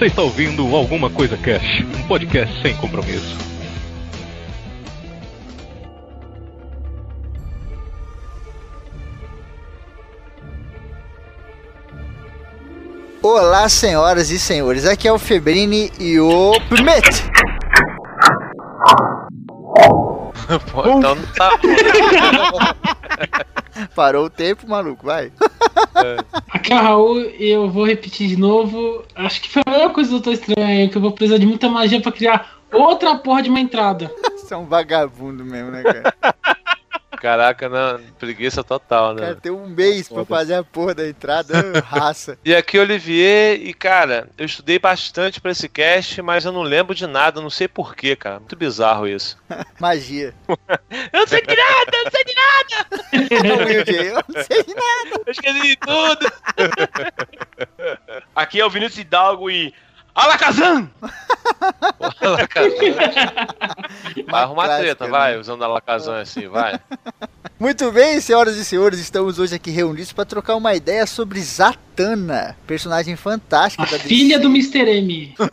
Você está ouvindo Alguma Coisa Cash, um podcast sem compromisso. Olá, senhoras e senhores, aqui é o Febrini e o Primete. Pô, então não tá Parou o tempo, maluco, vai. Aqui é o Raul e eu vou repetir de novo. Acho que foi a melhor coisa do Doutor Estranho, que eu vou precisar de muita magia pra criar outra porra de uma entrada. Você é um vagabundo mesmo, né, cara? Caraca, não, preguiça total, né? cara tem um mês pra fazer a porra da entrada, raça. E aqui é o Olivier, e cara, eu estudei bastante pra esse cast, mas eu não lembro de nada, não sei porquê, cara. Muito bizarro isso. Magia. Eu não sei nada, eu não sei de nada! Não, Wilde, eu não sei de nada. Eu esqueci de tudo! Aqui é o Vinícius Hidalgo e. Alakazam! Alakazam. Vai arrumar Clássica, treta, né? vai, usando Alakazam assim, vai. Muito bem, senhoras e senhores, estamos hoje aqui reunidos para trocar uma ideia sobre Zatanna, personagem fantástica A da DC. filha do Mr. M.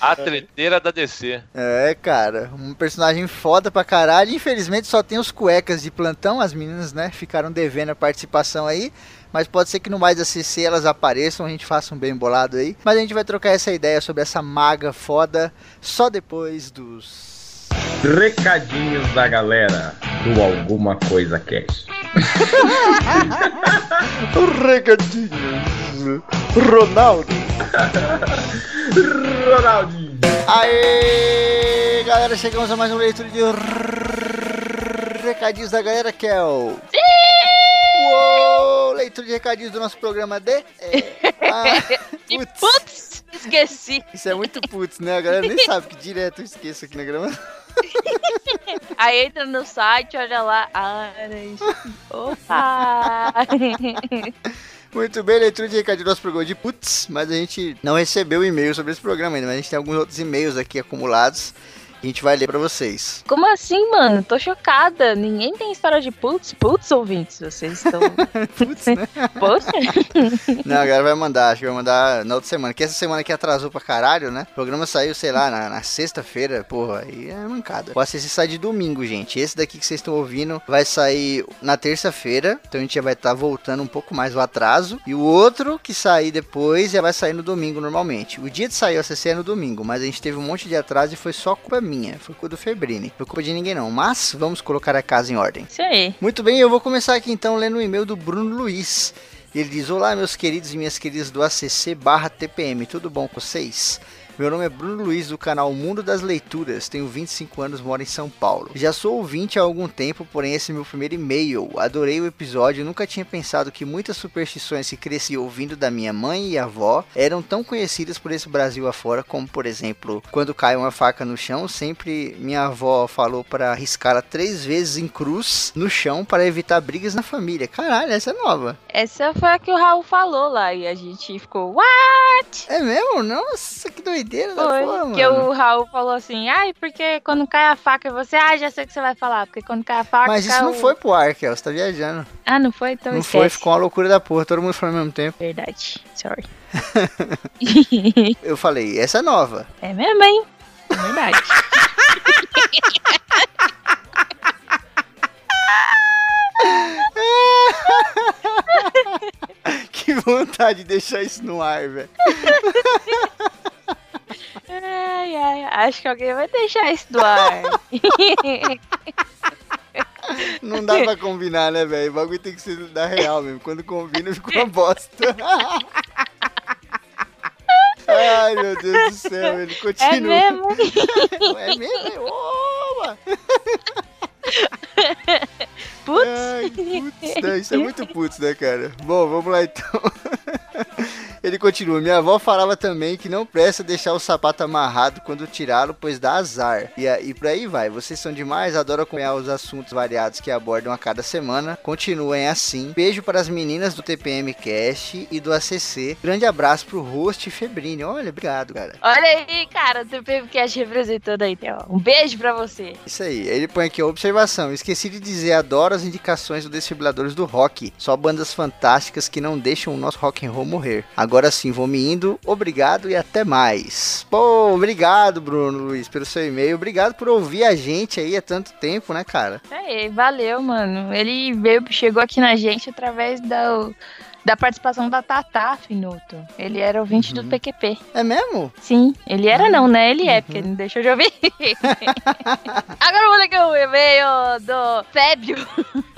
A treteira da DC. É, cara, um personagem foda pra caralho. Infelizmente só tem os cuecas de plantão, as meninas, né, ficaram devendo a participação aí. Mas pode ser que no mais da CC elas apareçam, a gente faça um bem bolado aí. Mas a gente vai trocar essa ideia sobre essa maga foda só depois dos. Recadinhos da galera do Alguma Coisa Cash. Recadinhos. Ronaldo. Ronaldinho. Aê, galera, chegamos a mais uma leitura de recadinhos da galera, Kel. Uou, leitura de recadinhos do nosso programa de. É, ah, putz, putz, esqueci. isso é muito putz, né? A galera nem sabe que direto eu esqueço aqui na grama. Aí entra no site, olha lá. Aras. Opa! Muito bem, leitura de recadinho do nosso programa de putz, mas a gente não recebeu e-mail sobre esse programa ainda, mas a gente tem alguns outros e-mails aqui acumulados a gente vai ler pra vocês. Como assim, mano? Tô chocada. Ninguém tem história de putz, putz, ouvintes. Vocês estão. Putz, né? Poxa. Não, a galera vai mandar, acho que vai mandar na outra semana. Que essa semana aqui atrasou pra caralho, né? O programa saiu, sei lá, na, na sexta-feira, porra, aí é mancada. O ACC sai de domingo, gente. Esse daqui que vocês estão ouvindo vai sair na terça-feira, então a gente já vai estar voltando um pouco mais o atraso. E o outro que sair depois já vai sair no domingo normalmente. O dia de sair o ACC é no domingo, mas a gente teve um monte de atraso e foi só culpa minha, foi culpa do Febrini. Foi culpa de ninguém não, mas vamos colocar a casa em ordem. Isso aí. Muito bem, eu vou começar aqui então lendo o e-mail do Bruno Luiz. Ele diz: Olá, meus queridos e minhas queridas do ACC barra TPM, tudo bom com vocês? Meu nome é Bruno Luiz do canal Mundo das Leituras, tenho 25 anos, moro em São Paulo. Já sou ouvinte há algum tempo, porém esse é meu primeiro e-mail. Adorei o episódio, nunca tinha pensado que muitas superstições que cresci ouvindo da minha mãe e avó eram tão conhecidas por esse Brasil afora, como por exemplo, quando cai uma faca no chão, sempre minha avó falou para riscá-la três vezes em cruz no chão para evitar brigas na família. Caralho, essa é nova. Essa foi a que o Raul falou lá e a gente ficou, what? É mesmo? Nossa, que doideira da Foi. porra, que mano. o Raul falou assim, ai, porque quando cai a faca você, ah, já sei o que você vai falar, porque quando cai a faca. Mas isso cai não o- foi pro ar, Kel, você tá viajando. Ah, não foi? Então não esquece. foi, ficou uma loucura da porra, todo mundo falando ao mesmo tempo. Verdade. Sorry. Eu falei, essa é nova. É mesmo, hein? É verdade. Que vontade de deixar isso no ar, velho. ai, ai, acho que alguém vai deixar isso do ar. Não dá pra combinar, né, velho? O bagulho tem que ser da real mesmo. Quando combina, fica uma bosta. Ai, meu Deus do céu, ele é continua. mesmo? É mesmo? é? Oba! Putz. Ai, putz, né? isso é muito putz, né, cara? Bom, vamos lá então. Ele continua. Minha avó falava também que não presta deixar o sapato amarrado quando tirá-lo, pois dá azar. E, a- e por aí vai. Vocês são demais, adoro acompanhar os assuntos variados que abordam a cada semana. Continuem assim. Beijo para as meninas do TPM Cast e do ACC. Grande abraço pro host Febrini. Olha, obrigado, cara. Olha aí, cara, o TPMcast representando aí, Theo. Um beijo pra você. Isso aí, ele põe aqui a observação. Esqueci de dizer, adoro as indicações do Desfibriladores do Rock. Só bandas fantásticas que não deixam o nosso rock and roll morrer. Agora Agora sim, vou me indo. Obrigado e até mais. Pô, obrigado, Bruno Luiz, pelo seu e-mail. Obrigado por ouvir a gente aí há tanto tempo, né, cara? É, valeu, mano. Ele veio, chegou aqui na gente através da, da participação da Tatá Finuto. Ele era ouvinte Uhum. do PQP. É mesmo? Sim, ele era não, né? Ele Uhum. é, porque ele não deixou de ouvir. Agora eu vou ler o e-mail do Fébio.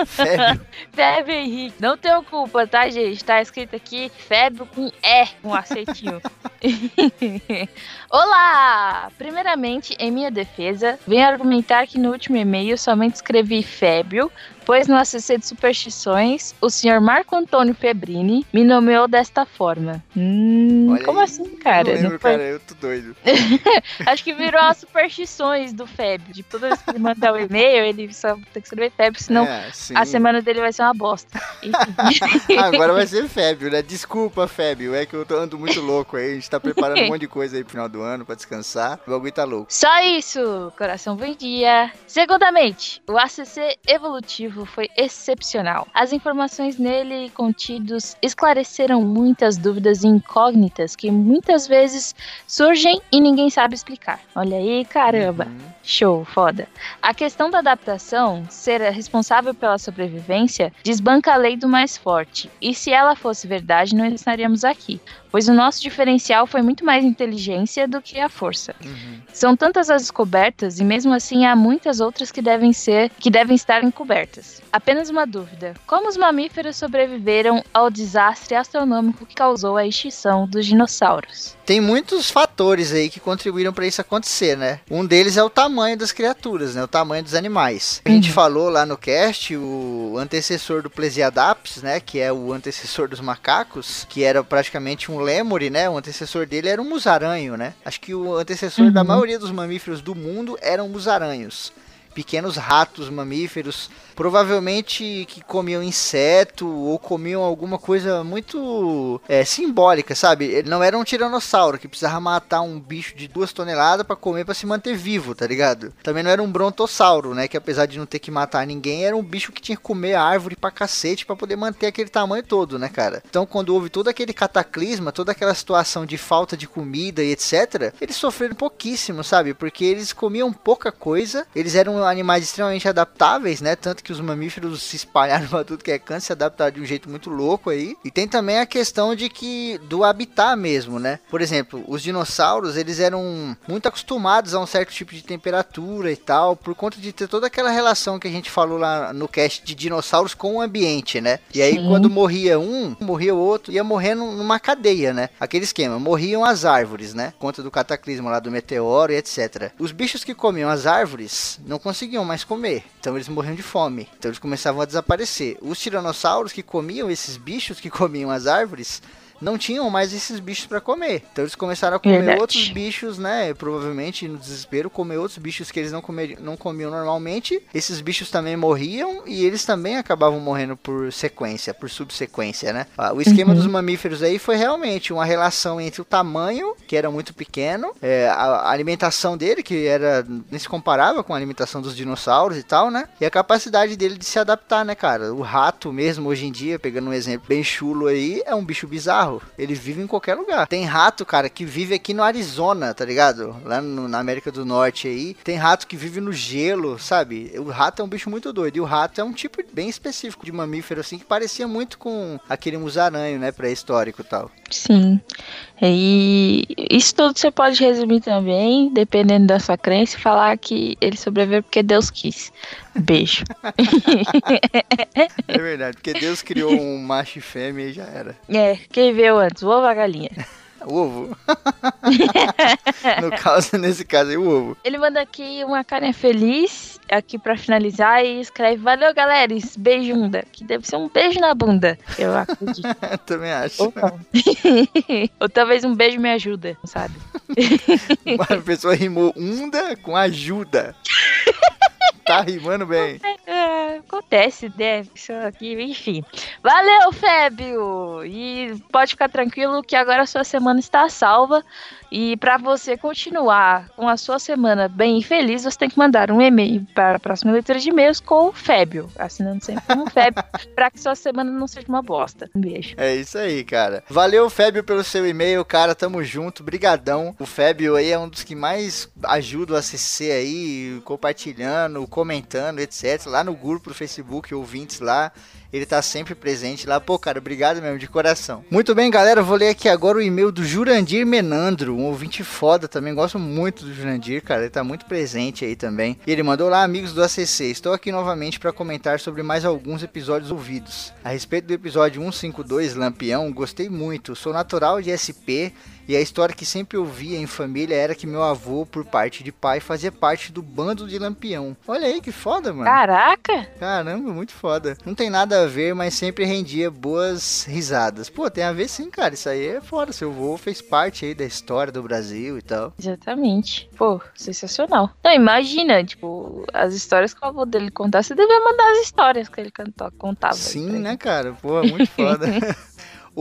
Fébio. Fébio Henrique. Não tenho culpa, tá, gente? Tá escrito aqui Fébio com E, com aceitinho. Olá! Primeiramente, em minha defesa, venho argumentar que no último e-mail somente escrevi Fébio, pois no ACC de Superstições, o senhor Marco Antônio Febrini me nomeou desta forma. Hum, Olha como aí. assim, cara? Não Não lembro, foi- cara, eu tô doido. Acho que virou as superstições do Fébio. De toda vez que ele mandar o e-mail, ele só tem que escrever Fébio, senão É, a semana dele vai ser uma bosta. Agora vai ser Fébio, né? Desculpa, Fébio. É que eu tô ando muito louco aí. A gente tá preparando um monte de coisa aí pro final do ano pra descansar. O bagulho tá louco. Só isso, coração bom dia. Segundamente, o ACC evolutivo foi excepcional. As informações nele contidos esclareceram muitas dúvidas incógnitas que muitas vezes surgem e ninguém sabe explicar. Olha aí, caramba. Uhum. Show, foda. A questão da adaptação, ser responsável pela sobrevivência, desbanca a lei do mais forte. E se ela fosse verdade, não estaríamos aqui. Pois o nosso diferencial foi muito mais inteligência do que a força. Uhum. São tantas as descobertas e mesmo assim há muitas outras que devem ser, que devem estar encobertas. Apenas uma dúvida: como os mamíferos sobreviveram ao desastre astronômico que causou a extinção dos dinossauros? Tem muitos fatores aí que contribuíram pra isso acontecer, né? Um deles é o tamanho das criaturas, né? O tamanho dos animais. A gente Uhum. falou lá no cast o antecessor do Plesiadaps, né? Que é o antecessor dos macacos, que era praticamente um lêmure, né? O antecessor dele era um musaranho, né? Acho que o antecessor da Uhum. maioria dos mamíferos do mundo eram musaranhos. Pequenos ratos mamíferos, provavelmente que comiam inseto ou comiam alguma coisa muito é, simbólica, sabe? Ele não era um tiranossauro que precisava matar um bicho de duas toneladas pra comer pra se manter vivo, tá ligado? Também não era um brontossauro, né? Que apesar de não ter que matar ninguém, era um bicho que tinha que comer árvore pra cacete pra poder manter aquele tamanho todo, né, cara? Então quando houve todo aquele cataclisma, toda aquela situação de falta de comida e etc, eles sofreram pouquíssimo, sabe? Porque eles comiam pouca coisa, eles eram animais extremamente adaptáveis, né? Tanto que os mamíferos se espalharam pra tudo que é canto, se adaptaram de um jeito muito louco aí. E tem também a questão de que do habitat mesmo, né? Por exemplo, os dinossauros, eles eram muito acostumados a um certo tipo de temperatura e tal, por conta de ter toda aquela relação que a gente falou lá no cast de dinossauros com o ambiente, né? E aí Sim. quando morria um, morria o outro, ia morrendo numa cadeia, né? Aquele esquema, morriam as árvores, né? Por conta do cataclismo lá do meteoro e etc. Os bichos que comiam as árvores não conseguiam mais comer, então eles morriam de fome. Então eles começavam a desaparecer. Os tiranossauros que comiam esses bichos que comiam as árvores não tinham mais esses bichos para comer. Então eles começaram a comer Verdade. outros bichos, né? Provavelmente no desespero, comer outros bichos que eles não, comer, não comiam normalmente. Esses bichos também morriam e eles também acabavam morrendo por sequência, por subsequência, né? Ah, O esquema Uhum. dos mamíferos aí foi realmente uma relação entre o tamanho, que era muito pequeno, é, a, a alimentação dele, que era nem se comparava com a alimentação dos dinossauros e tal, né? E a capacidade dele de se adaptar, né, cara? O rato mesmo, hoje em dia, pegando um exemplo bem chulo aí, é um bicho bizarro. Ele vive em qualquer lugar. Tem rato, cara, que vive aqui no Arizona, tá ligado? Lá no- na América do Norte aí. Tem rato que vive no gelo, sabe? O rato é um bicho muito doido. E o rato é um tipo bem específico de mamífero, assim, que parecia muito com aquele musaranho, né? Pré-histórico e tal. Sim. E isso tudo você pode resumir também, dependendo da sua crença, e falar que ele sobreviveu porque Deus quis. Beijo. É verdade, porque Deus criou um macho e fêmea e já era. É, quem veio antes, o ovo ou a galinha? O ovo. no caso, nesse caso aí, o ovo. Ele manda aqui uma carinha feliz, aqui pra finalizar, e escreve: Valeu, galera, beijunda. Que deve ser um beijo na bunda, eu acredito. Também acho. Ou talvez um beijo me ajuda, sabe? A pessoa rimou unda com ajuda. Tá rimando bem. É, acontece, né? Isso aqui, enfim. Valeu, Fébio! E pode ficar tranquilo que agora a sua semana está salva. E para você continuar com a sua semana bem e feliz, você tem que mandar um e-mail para a próxima leitura de e-mails com o Fébio, assinando sempre com o Fébio, para que sua semana não seja uma bosta. Um beijo. É isso aí, cara. Valeu, Fébio, pelo seu e-mail, cara. Tamo junto, brigadão. O Fébio aí é um dos que mais ajuda o ACC aí, compartilhando, comentando, etc. Lá no grupo do Facebook, ouvintes lá. Ele tá sempre presente lá. Pô, cara, obrigado mesmo, de coração. Muito bem, galera. Vou ler aqui agora o e-mail do Jurandir Menandro, um ouvinte foda também. Gosto muito do Jurandir, cara. Ele tá muito presente aí também. E ele mandou lá, amigos do ACC. Estou aqui novamente para comentar sobre mais alguns episódios ouvidos. A respeito do episódio 152, Lampião, gostei muito. Sou natural de SP e a história que sempre ouvia em família era que meu avô, por parte de pai, fazia parte do bando de Lampião. Olha aí que foda, mano. Caraca! Caramba, muito foda. Não tem nada a ver, mas sempre rendia boas risadas. Pô, tem a ver sim, cara. Isso aí é foda. Seu avô fez parte aí da história do Brasil e tal. Exatamente. Pô, sensacional. Não, imagina, tipo, as histórias que o avô dele contasse, você devia mandar as histórias que ele cantou, contava. Sim, né, cara? Pô, muito foda.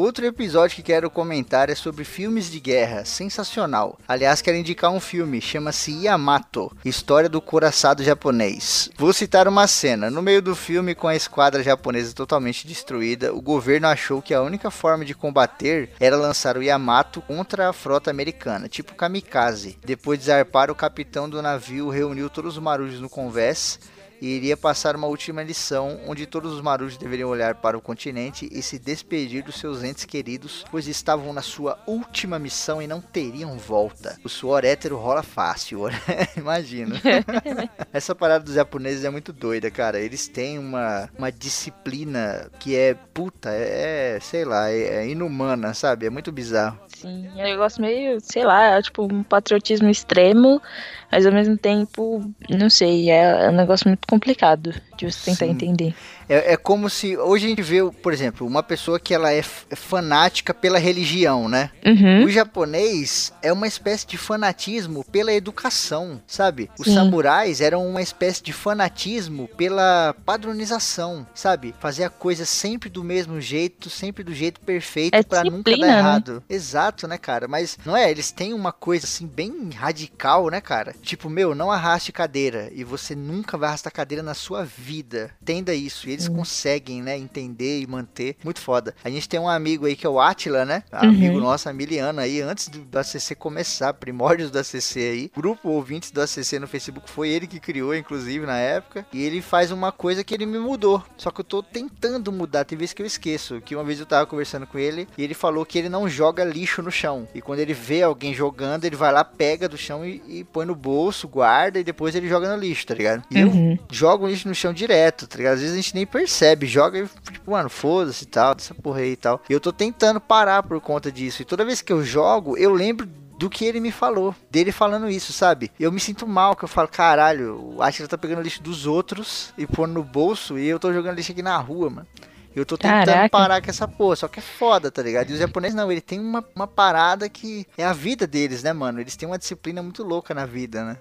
Outro episódio que quero comentar é sobre filmes de guerra, sensacional. Aliás, quero indicar um filme, chama-se Yamato, História do Coraçado Japonês. Vou citar uma cena. No meio do filme, com a esquadra japonesa totalmente destruída, o governo achou que a única forma de combater era lançar o Yamato contra a frota americana, tipo kamikaze. Depois de zarpar, o capitão do navio reuniu todos os marujos no convés e iria passar uma última lição onde todos os marujos deveriam olhar para o continente e se despedir dos seus entes queridos, pois estavam na sua última missão e não teriam volta. O suor hétero rola fácil, imagina. Essa parada dos japoneses é muito doida, cara. Eles têm uma, uma disciplina que é puta, é, sei lá, é, é inumana, sabe? É muito bizarro. Sim, é um negócio meio, sei lá, é tipo um patriotismo extremo, mas ao mesmo tempo, não sei, é, é um negócio muito complicado de você tentar Sim. entender. É, é como se hoje a gente vê, por exemplo, uma pessoa que ela é é fanática pela religião, né? Uhum. O japonês é uma espécie de fanatismo pela educação, sabe? Os Sim. samurais eram uma espécie de fanatismo pela padronização, sabe? Fazer a coisa sempre do mesmo jeito, sempre do jeito perfeito É pra nunca dar né? errado. Exato, né, cara? Mas não é, eles têm uma coisa assim bem radical, né, cara? Tipo, meu, não arraste cadeira e você nunca vai arrastar cadeira na sua vida. Entenda isso. E eles conseguem, né, entender e manter. Muito foda. A gente tem um amigo aí que é o Atila, né? Amigo nosso, Amiliano aí, antes do, do ACC começar, primórdios do ACC aí. Grupo ouvintes do ACC no Facebook foi ele que criou, inclusive, na época. E ele faz uma coisa que ele me mudou. Só que eu tô tentando mudar, tem vezes que eu esqueço. Que uma vez eu tava conversando com ele e ele falou que ele não joga lixo no chão. E quando ele vê alguém jogando, ele vai lá, pega do chão e, e põe no bolso, guarda e depois ele joga no lixo, tá ligado? E eu Uhum. jogo lixo no chão direto, tá ligado? Às vezes a gente nem percebe, joga e, tipo, mano, foda-se e tal, dessa porra aí e tal. E eu tô tentando parar por conta disso. E toda vez que eu jogo, eu lembro do que ele me falou, dele falando isso, sabe? Eu me sinto mal, que eu falo, caralho, o Atila tá pegando lixo dos outros e pondo no bolso e eu tô jogando lixo aqui na rua, mano. Eu tô tentando Caraca. parar com essa porra, só que é foda, tá ligado? E os japoneses não, ele tem uma, uma parada que é a vida deles, né, mano? Eles têm uma disciplina muito louca na vida, né?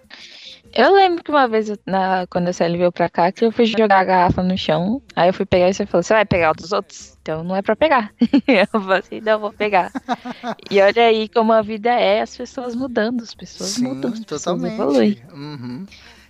Eu lembro que uma vez, na, quando a Sally veio pra cá, que eu fui jogar a garrafa no chão. Aí eu fui pegar e você falou: Você vai pegar o dos outros? Então não é pra pegar. eu falei assim: Não, vou pegar. e olha aí como a vida é, as pessoas mudando, as pessoas Sim, mudam, as pessoas totalmente. evoluem. Uhum.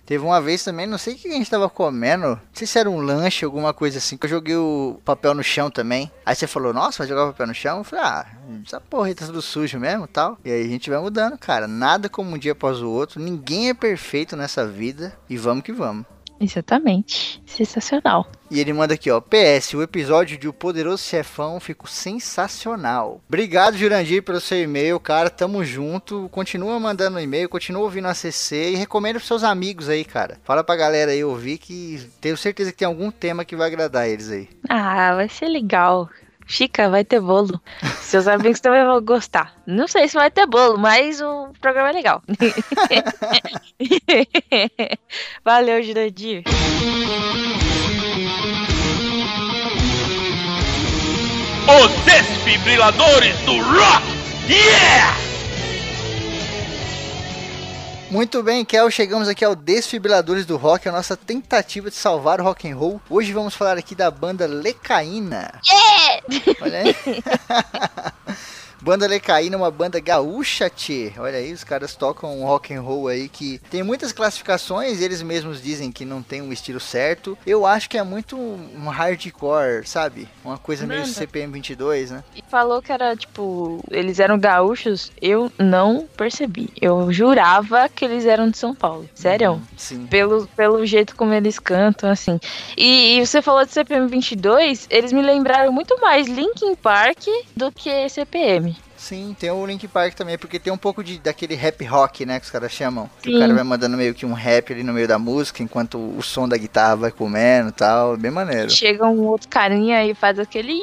Teve uma vez também, não sei o que a gente tava comendo. Não sei se era um lanche, alguma coisa assim, que eu joguei o papel no chão também. Aí você falou, nossa, vai jogar o papel no chão? Eu falei, ah, essa porra tá tudo sujo mesmo tal. E aí a gente vai mudando, cara. Nada como um dia após o outro. Ninguém é perfeito nessa vida. E vamos que vamos. Exatamente. Sensacional. E ele manda aqui, ó. PS, o episódio de O Poderoso Chefão ficou sensacional. Obrigado, Jurandir, pelo seu e-mail, cara. Tamo junto. Continua mandando e-mail, continua ouvindo a CC e recomenda pros seus amigos aí, cara. Fala pra galera aí ouvir que tenho certeza que tem algum tema que vai agradar eles aí. Ah, vai ser legal. Chica, vai ter bolo. Seus amigos também vão gostar. Não sei se vai ter bolo, mas o programa é legal. Valeu, Jurandir. Os desfibriladores do rock! Yeah! Muito bem, Kel, chegamos aqui ao Desfibriladores do Rock, a nossa tentativa de salvar o rock and roll. Hoje vamos falar aqui da banda Lecaína. Olha aí. Banda Lecaína, uma banda gaúcha, tchê. Olha aí, os caras tocam um rock and roll aí que tem muitas classificações, eles mesmos dizem que não tem um estilo certo. Eu acho que é muito um hardcore, sabe? Uma coisa meio Nada. CPM 22, né? E falou que era, tipo, eles eram gaúchos. Eu não percebi. Eu jurava que eles eram de São Paulo. Sério? Sim. Pelo, pelo jeito como eles cantam, assim. E, e você falou de CPM 22, eles me lembraram muito mais Linkin Park do que CPM. Sim, tem o Link Park também, porque tem um pouco de daquele rap rock, né, que os caras chamam. Que o Sim. cara vai mandando meio que um rap ali no meio da música, enquanto o som da guitarra vai comendo e tal. Bem maneiro. Chega um outro carinha e faz aquele!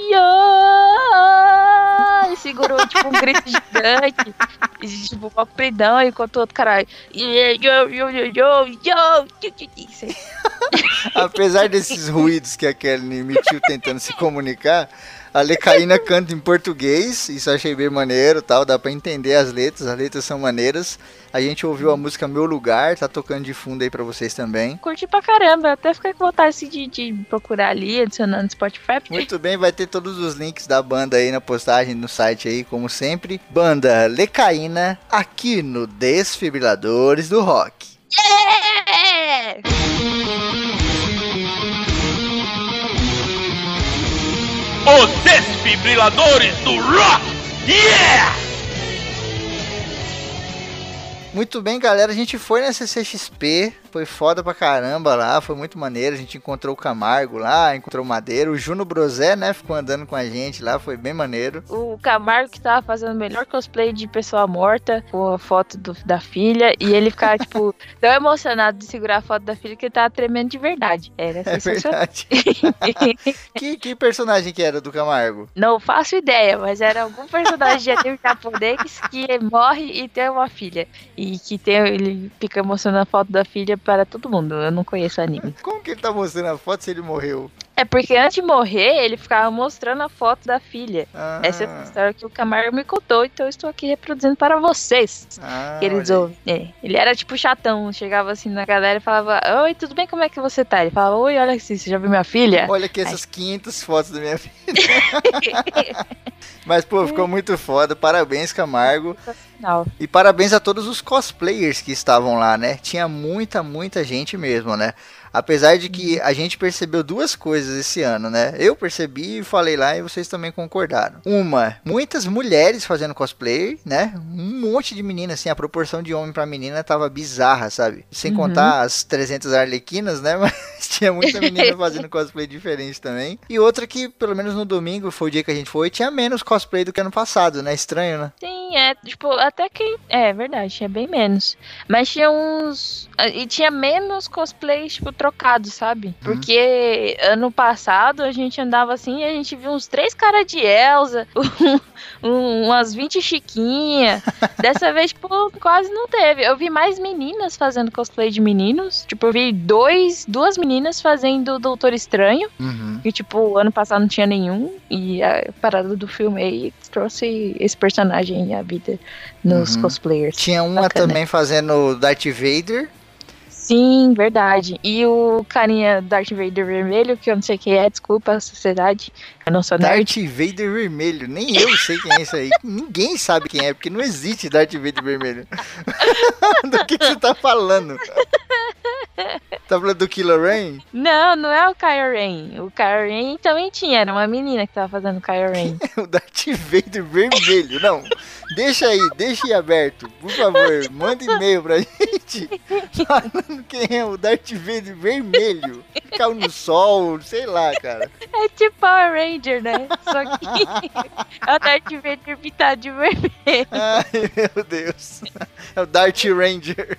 E segurou, tipo, um grito gigante. E, tipo, uma pridão, enquanto o outro cara. Apesar desses ruídos que a Kelly emitiu tentando se comunicar, a Lecaína canta em português, isso achei bem maneiro tal, dá pra entender as letras, as letras são maneiras. A gente ouviu a música Meu Lugar, tá tocando de fundo aí pra vocês também. Curti pra caramba. Até fiquei com vontade assim, de, de procurar ali, adicionando no Spotify. Muito bem, vai ter todos os links da banda aí na postagem no site aí, como sempre. Banda Lecaína, aqui no Desfibriladores do Rock. É! Os desfibriladores do rock. Yeah! Muito bem, galera. A gente foi na CCXP, foi foda pra caramba lá, foi muito maneiro. A gente encontrou o Camargo lá, encontrou o Madeiro, o Juno Brosé, né? Ficou andando com a gente lá, foi bem maneiro. O Camargo que tava fazendo o melhor cosplay de pessoa morta, com a foto do- da filha, e ele ficava, tipo, tão emocionado de segurar a foto da filha que ele tava tremendo de verdade. Era É verdade. que, que personagem que era do Camargo? Não faço ideia, mas era algum personagem de anime japonês que morre e tem uma filha. E que tem, ele fica mostrando a foto da filha para todo mundo. Eu não conheço anime. Como que ele tá mostrando a foto se ele morreu? É porque antes de morrer, ele ficava mostrando a foto da filha. Ah, Essa é a história que o Camargo me contou, então eu estou aqui reproduzindo para vocês. ah, eles aí. É, ele era tipo chatão, chegava assim na galera e falava: Oi, tudo bem? Como é que você tá? Ele falava: Oi, olha aqui, você já viu minha filha? Olha aqui essas 500 fotos da minha filha. Mas, pô, ficou muito foda. Parabéns, Camargo. Não. E parabéns a todos os cosplayers que estavam lá, né? Tinha muita, muita gente mesmo, né? Apesar de que a gente percebeu duas coisas esse ano, né? Eu percebi e falei lá e vocês também concordaram. Uma, muitas mulheres fazendo cosplay, né? Um monte de meninas, assim, a proporção de homem pra menina tava bizarra, sabe? Sem Uhum. contar as 300 arlequinas, né? Mas tinha muita menina fazendo cosplay diferente também. E outra que, pelo menos no domingo, foi o dia que a gente foi, tinha menos cosplay do que ano passado, né? Estranho, né? Sim, é, tipo, até que. É verdade, tinha bem menos. Mas tinha uns. E tinha menos cosplays, tipo, trocados, sabe? Porque ano passado a gente andava assim e a gente viu uns três caras de Elsa, um- umas 20 chiquinha. Dessa vez, tipo, quase não teve. Eu vi mais meninas fazendo cosplay de meninos. Tipo, eu vi dois, duas meninas fazendo Doutor Estranho. Uhum. Que, tipo, ano passado não tinha nenhum. E a parada do filme aí trouxe esse personagem à vida nos Uhum. cosplayers. Tinha uma Bacana. também fazendo Darth Vader. Sim, verdade. E o carinha Darth Vader vermelho, que eu não sei quem é, desculpa a sociedade. Eu não sou nerd. Darth Vader vermelho. Nem eu sei quem é isso aí. Ninguém sabe quem é, porque não existe Darth Vader vermelho. do que você tá falando? Tá falando do Kylo Ren? Não, não é o Kylo Ren. O Kylo Ren também tinha, era uma menina que tava fazendo o Kylo Ren. o Darth Vader vermelho. Não, deixa aí, deixa aí aberto. Por favor, manda e-mail pra gente falando quem é o Darth Vader vermelho. Caiu no sol, sei lá, cara. É tipo Power Ranger, né? Só que é o Darth Vader pintado de vermelho. Ai, meu Deus. É o Dart Ranger.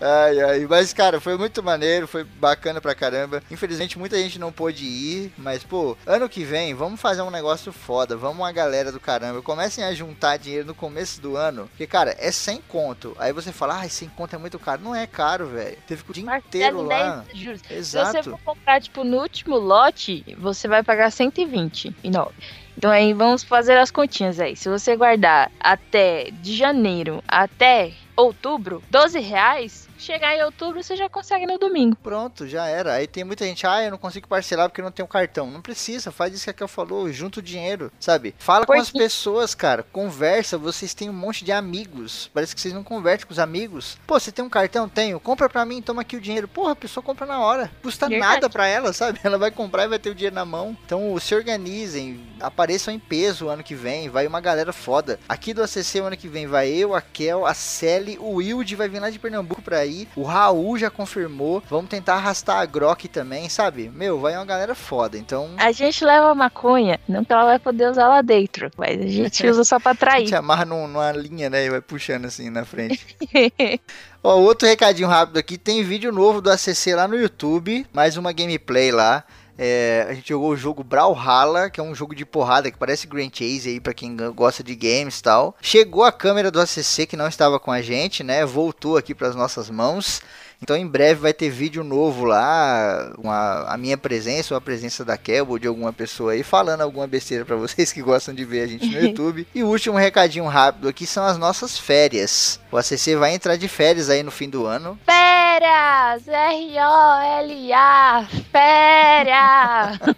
Ai, ai. Mas, cara, foi muito maneiro, foi bacana pra caramba. Infelizmente, muita gente não pôde ir, mas, pô, ano que vem, vamos fazer um negócio foda. Vamos uma galera do caramba. Comecem a juntar dinheiro no começo do ano. Porque, cara, é 100 conto. Aí você fala, ai, 100 conto é muito caro. Não é caro, velho. Fica o dia inteiro Marcelo, lá. 10 juros. Se você Exato. for comprar, tipo, no último lote, você vai pagar 120 e nove. Então aí vamos fazer as continhas aí. Se você guardar até de janeiro até outubro, 12 reais, chegar em outubro, você já consegue no domingo. Pronto, já era. Aí tem muita gente, ah, eu não consigo parcelar porque eu não tenho cartão. Não precisa, faz isso que a Kel falou, junta o dinheiro, sabe? Fala com Por as quê? pessoas, cara. Conversa, vocês têm um monte de amigos. Parece que vocês não convertem com os amigos. Pô, você tem um cartão? Tenho. Compra pra mim, toma aqui o dinheiro. Porra, a pessoa compra na hora. Custa Verdade. nada pra ela, sabe? Ela vai comprar e vai ter o dinheiro na mão. Então se organizem, apareçam em peso o ano que vem. Vai uma galera foda. Aqui do ACC o ano que vem vai eu, a Kel, a Sally, o Wilde vai vir lá de Pernambuco pra ir. O Raul já confirmou. Vamos tentar arrastar a Grok também, sabe? Meu, vai uma galera foda. Então. A gente leva a maconha, não que ela vai poder usar lá dentro, mas a gente usa só pra A atrair. gente amarra num- numa linha, né? E vai puxando assim na frente. Ó, outro recadinho rápido aqui. Tem vídeo novo do ACC lá no YouTube. Mais uma gameplay lá. É, a gente jogou o jogo Brawlhalla, que é um jogo de porrada que parece Grand Chase aí pra quem gosta de games e tal. Chegou a câmera do ACC que não estava com a gente, né? Voltou aqui pras nossas mãos. Então em breve vai ter vídeo novo lá, com a, minha presença ou a presença da Kel ou de alguma pessoa aí falando alguma besteira pra vocês que gostam de ver a gente no YouTube. e o último recadinho rápido aqui são as nossas férias. O ACC vai entrar de férias aí no fim do ano. Férias! R-O-L-A! Férias!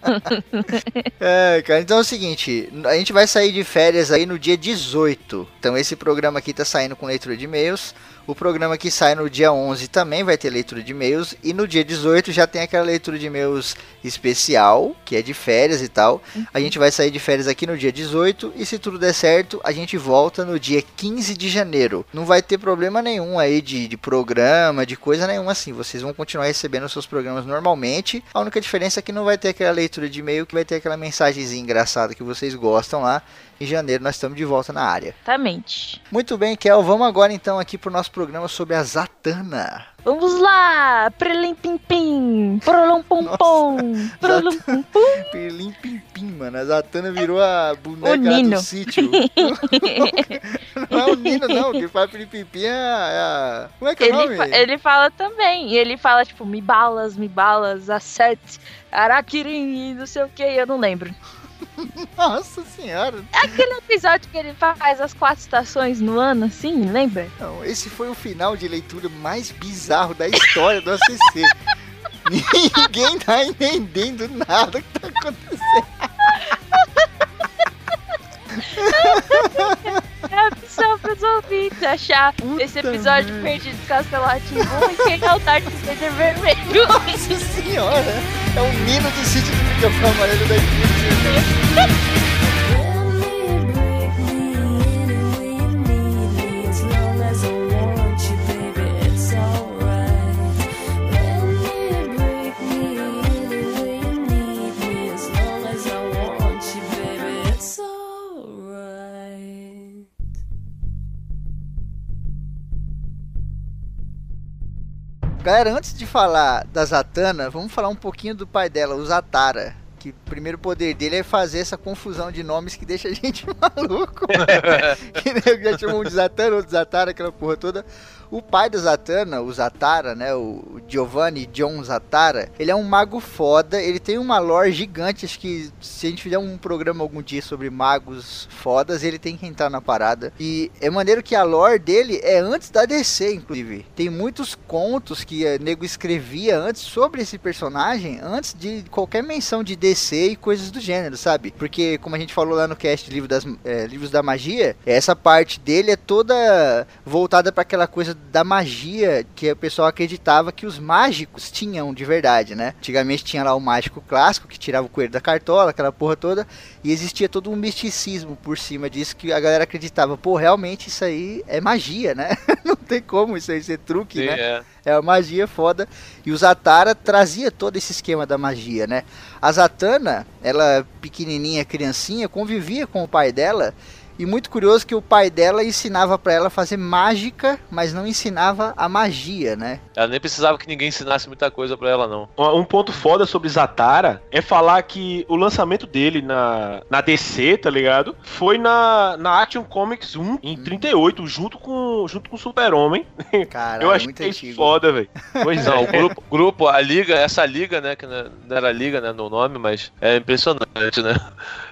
É, cara, então é o seguinte, a gente vai sair de férias aí no dia 18. Então esse programa aqui tá saindo com leitura de e-mails. O programa que sai no dia 11 também vai ter leitura de e-mails. E no dia 18 já tem aquela leitura de e-mails especial, que é de férias e tal. A gente vai sair de férias aqui no dia 18. E se tudo der certo, a gente volta no dia 15 de janeiro. Não vai ter problema nenhum aí de, de programa, de coisa nenhuma assim. Vocês vão continuar recebendo seus programas normalmente. A única diferença é que não vai ter aquela leitura de e-mail, que vai ter aquela mensagenzinha engraçada que vocês gostam lá. Em janeiro nós estamos de volta na área. Exatamente. Muito bem, Kel, vamos agora então aqui pro nosso programa sobre a Zatanna. Vamos lá! Prelim pim pim! Prolom pom pom! Prolom pom pom! Pirlim pim pim, mano. A Zatanna virou a boneca lá do sítio. não é o Nino, não. Quem faz pirlim pim pim é a... é a- Como é que é o nome? fa- ele fala também. E ele fala, tipo, me balas, me balas, acete, araquirim e não sei o que, eu não lembro. Nossa senhora. Aquele episódio que ele faz as quatro estações no ano, assim, lembra? Não, esse foi o final de leitura mais bizarro da história do ACC. Ninguém tá entendendo nada que tá acontecendo. É a opção pros ouvintes achar esse episódio merda. perdido do Castelo Rá-Tim-Bum e quem é o Darth Vader vermelho. Nossa senhora. É o Nino do sítio do Pica-Pau Amarelo da Eclipse. Galera, antes de falar da Zatanna, vamos falar um pouquinho do pai dela, o Zatara. Que o primeiro poder dele é fazer essa confusão de nomes que deixa a gente maluco. que nego já chamam um de Zatanna, outro de Zatara, aquela porra toda. O pai da Zatanna, o Zatara, né? O Giovanni John Zatara, ele é um mago foda. Ele tem uma lore gigante. Acho que se a gente fizer um programa algum dia sobre magos fodas, ele tem que entrar na parada. E é maneiro que a lore dele é antes da DC, inclusive. Tem muitos contos que a nego escrevia antes sobre esse personagem, antes de qualquer menção de DC e coisas do gênero, sabe? Porque, como a gente falou lá no cast Livro das, é, Livros da Magia, essa parte dele é toda voltada para aquela coisa da magia que o pessoal acreditava que os mágicos tinham de verdade, né? Antigamente tinha lá o mágico clássico que tirava o coelho da cartola, aquela porra toda, e existia todo um misticismo por cima disso que a galera acreditava, pô, realmente isso aí é magia, né? Não tem como isso aí ser truque, Sim, né? é. É uma magia foda. E o Zatara trazia todo esse esquema da magia, né? A Zatanna, ela pequenininha, criancinha, convivia com o pai dela. E muito curioso que o pai dela ensinava pra ela a fazer mágica, mas não ensinava a magia, né? Ela nem precisava que ninguém ensinasse muita coisa pra ela, não. Um ponto foda sobre Zatara é falar que o lançamento dele na, na DC, tá ligado? Foi na, na Action Comics 1 em 38, junto com, junto com o Super-Homem. Cara, Eu achei muito isso antigo. foda, velho. Pois Não, o é. grupo, grupo, a liga, essa liga, né, que não não era liga, né, no nome, mas é impressionante, né?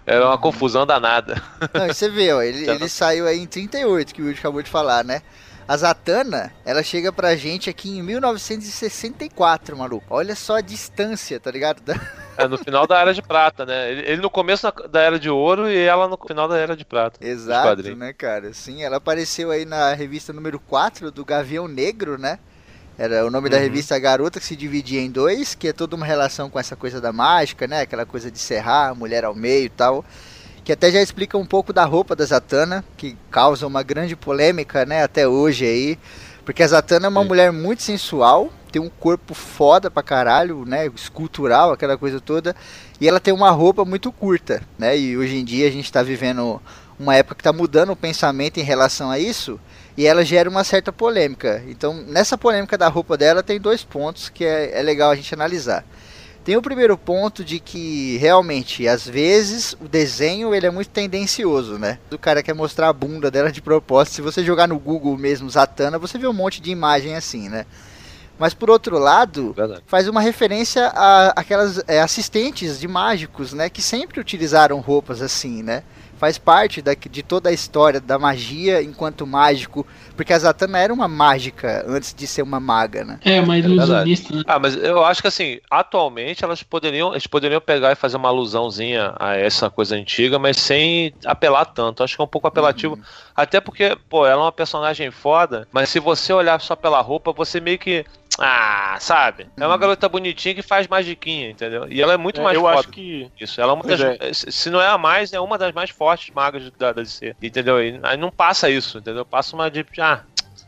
Era uma confusão danada. Não, você vê, ó, ele, Já ele saiu aí em 38, que o Will acabou de falar, né? A Zatanna, ela chega pra gente aqui em 1964, maluco. Olha só a distância, tá ligado? É no final da Era de Prata, né? Ele, ele no começo da, Era de Ouro e ela no final da Era de Prata. Exato, né, cara? Sim, ela apareceu aí na revista número 4 do Gavião Negro, né? Era o nome da Uhum. revista Garota que se dividia em dois, que é toda uma relação com essa coisa da mágica, né? Aquela coisa de serrar, a mulher ao meio e tal. Que até já explica um pouco da roupa da Zatanna, que causa uma grande polêmica, né, até hoje aí. Porque a Zatanna é uma mulher muito sensual, tem um corpo foda pra caralho, né? Escultural, aquela coisa toda. E ela tem uma roupa muito curta, né? E hoje em dia a gente tá vivendo uma época que tá mudando o pensamento em relação a isso. E ela gera uma certa polêmica. Então, nessa polêmica da roupa dela, tem dois pontos que é, é legal a gente analisar. Tem o primeiro ponto de que realmente, às vezes, o desenho ele é muito tendencioso, né? O cara quer mostrar a bunda dela de propósito. Se você jogar no Google mesmo Zatanna, você vê um monte de imagem assim, né? Mas por outro lado, Verdade. faz uma referência a aquelas é, assistentes de mágicos, né? Que sempre utilizaram roupas assim, né? Faz parte da, de toda a história da magia enquanto mágico, porque a Zatanna era uma mágica antes de ser uma maga, né? É, uma ilusionista, né? Ah, mas eu acho que assim, atualmente elas poderiam, eles poderiam pegar e fazer uma alusãozinha a essa coisa antiga, mas sem apelar tanto. Acho que é um pouco apelativo. Até porque, pô, ela é uma personagem foda, mas se você olhar só pela roupa, você meio que. Ah, sabe? É uma garota bonitinha que faz magiquinha, entendeu? E ela é muito É, mais eu foda acho que. isso. Ela é uma das. Se não é a mais, é uma das mais fortes magas da, da DC. Entendeu? E aí não passa isso, entendeu? Passa uma de. Ah,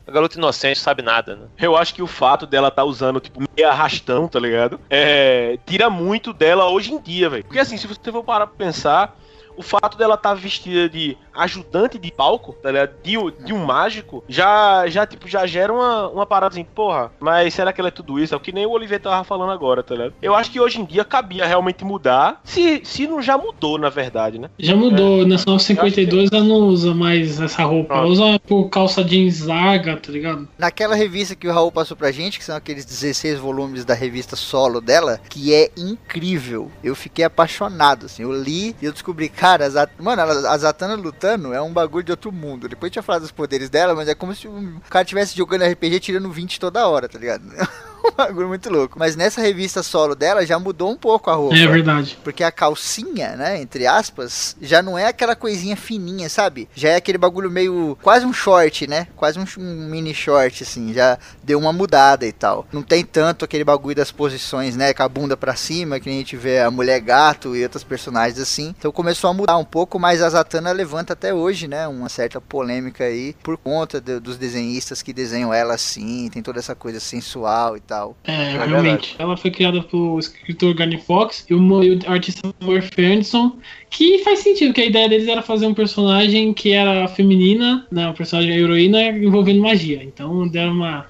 a garota inocente sabe nada, né? Eu acho que o fato dela tá usando, tipo, meio arrastão, tá ligado? É. Tira muito dela hoje em dia, velho. Porque assim, se você for parar pra pensar. O fato dela tá vestida de ajudante de palco, tá ligado? De, um- de um mágico, já, já, tipo, já gera uma, uma parada assim, porra, mas será que ela é tudo isso? É o que nem o Oliveira tava falando agora, tá ligado? Eu acho que hoje em dia cabia realmente mudar, se, se não já mudou, na verdade, né? Já mudou, na 952 ela não usa mais essa roupa. Ela usa por calça jeans larga, tá ligado? Naquela revista que o Raul passou pra gente, que são aqueles 16 volumes da revista solo dela, que é incrível. Eu fiquei apaixonado, assim. Eu li e eu descobri, cara, a Zat... mano, a Zatanna lutando é um bagulho de outro mundo. Depois tinha falado dos poderes dela, mas é como se um cara estivesse jogando RPG tirando 20 toda hora, tá ligado? um bagulho muito louco. Mas nessa revista solo dela já mudou um pouco a roupa. É verdade. Porque a calcinha, né, entre aspas, já não é aquela coisinha fininha, sabe? Já é aquele bagulho meio. quase um short, né? Quase um, um mini short, assim. Já deu uma mudada e tal. Não tem tanto aquele bagulho das posições, né? Com a bunda pra cima, que nem a gente vê a mulher gato e outros personagens assim. Então começou a mudar um pouco, mas a Zatanna levanta até hoje, né? Uma certa polêmica aí por conta do- dos desenhistas que desenham ela assim. Tem toda essa coisa sensual e tal. É, realmente. Ela foi criada pelo escritor Gary Fox e o, e o artista Murphy Anderson, que faz sentido, que a ideia deles era fazer um personagem que era feminina, né, um personagem heroína envolvendo magia. Então deram uma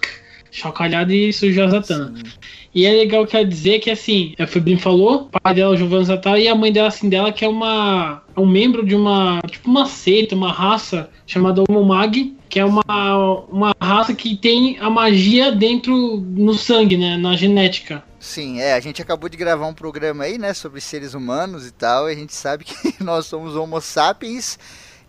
chocalhada e surgiu a Zatanna. E é legal quer dizer que assim, a Febrin falou, o pai dela é o Giovanni Zatara e a mãe dela assim dela que é uma é um membro de uma tipo uma seita, uma raça chamada Omomag, que é uma, uma raça que tem a magia dentro no sangue, né, na genética. Sim, é, a gente acabou de gravar um programa aí, né, sobre seres humanos e tal, e a gente sabe que nós somos homo sapiens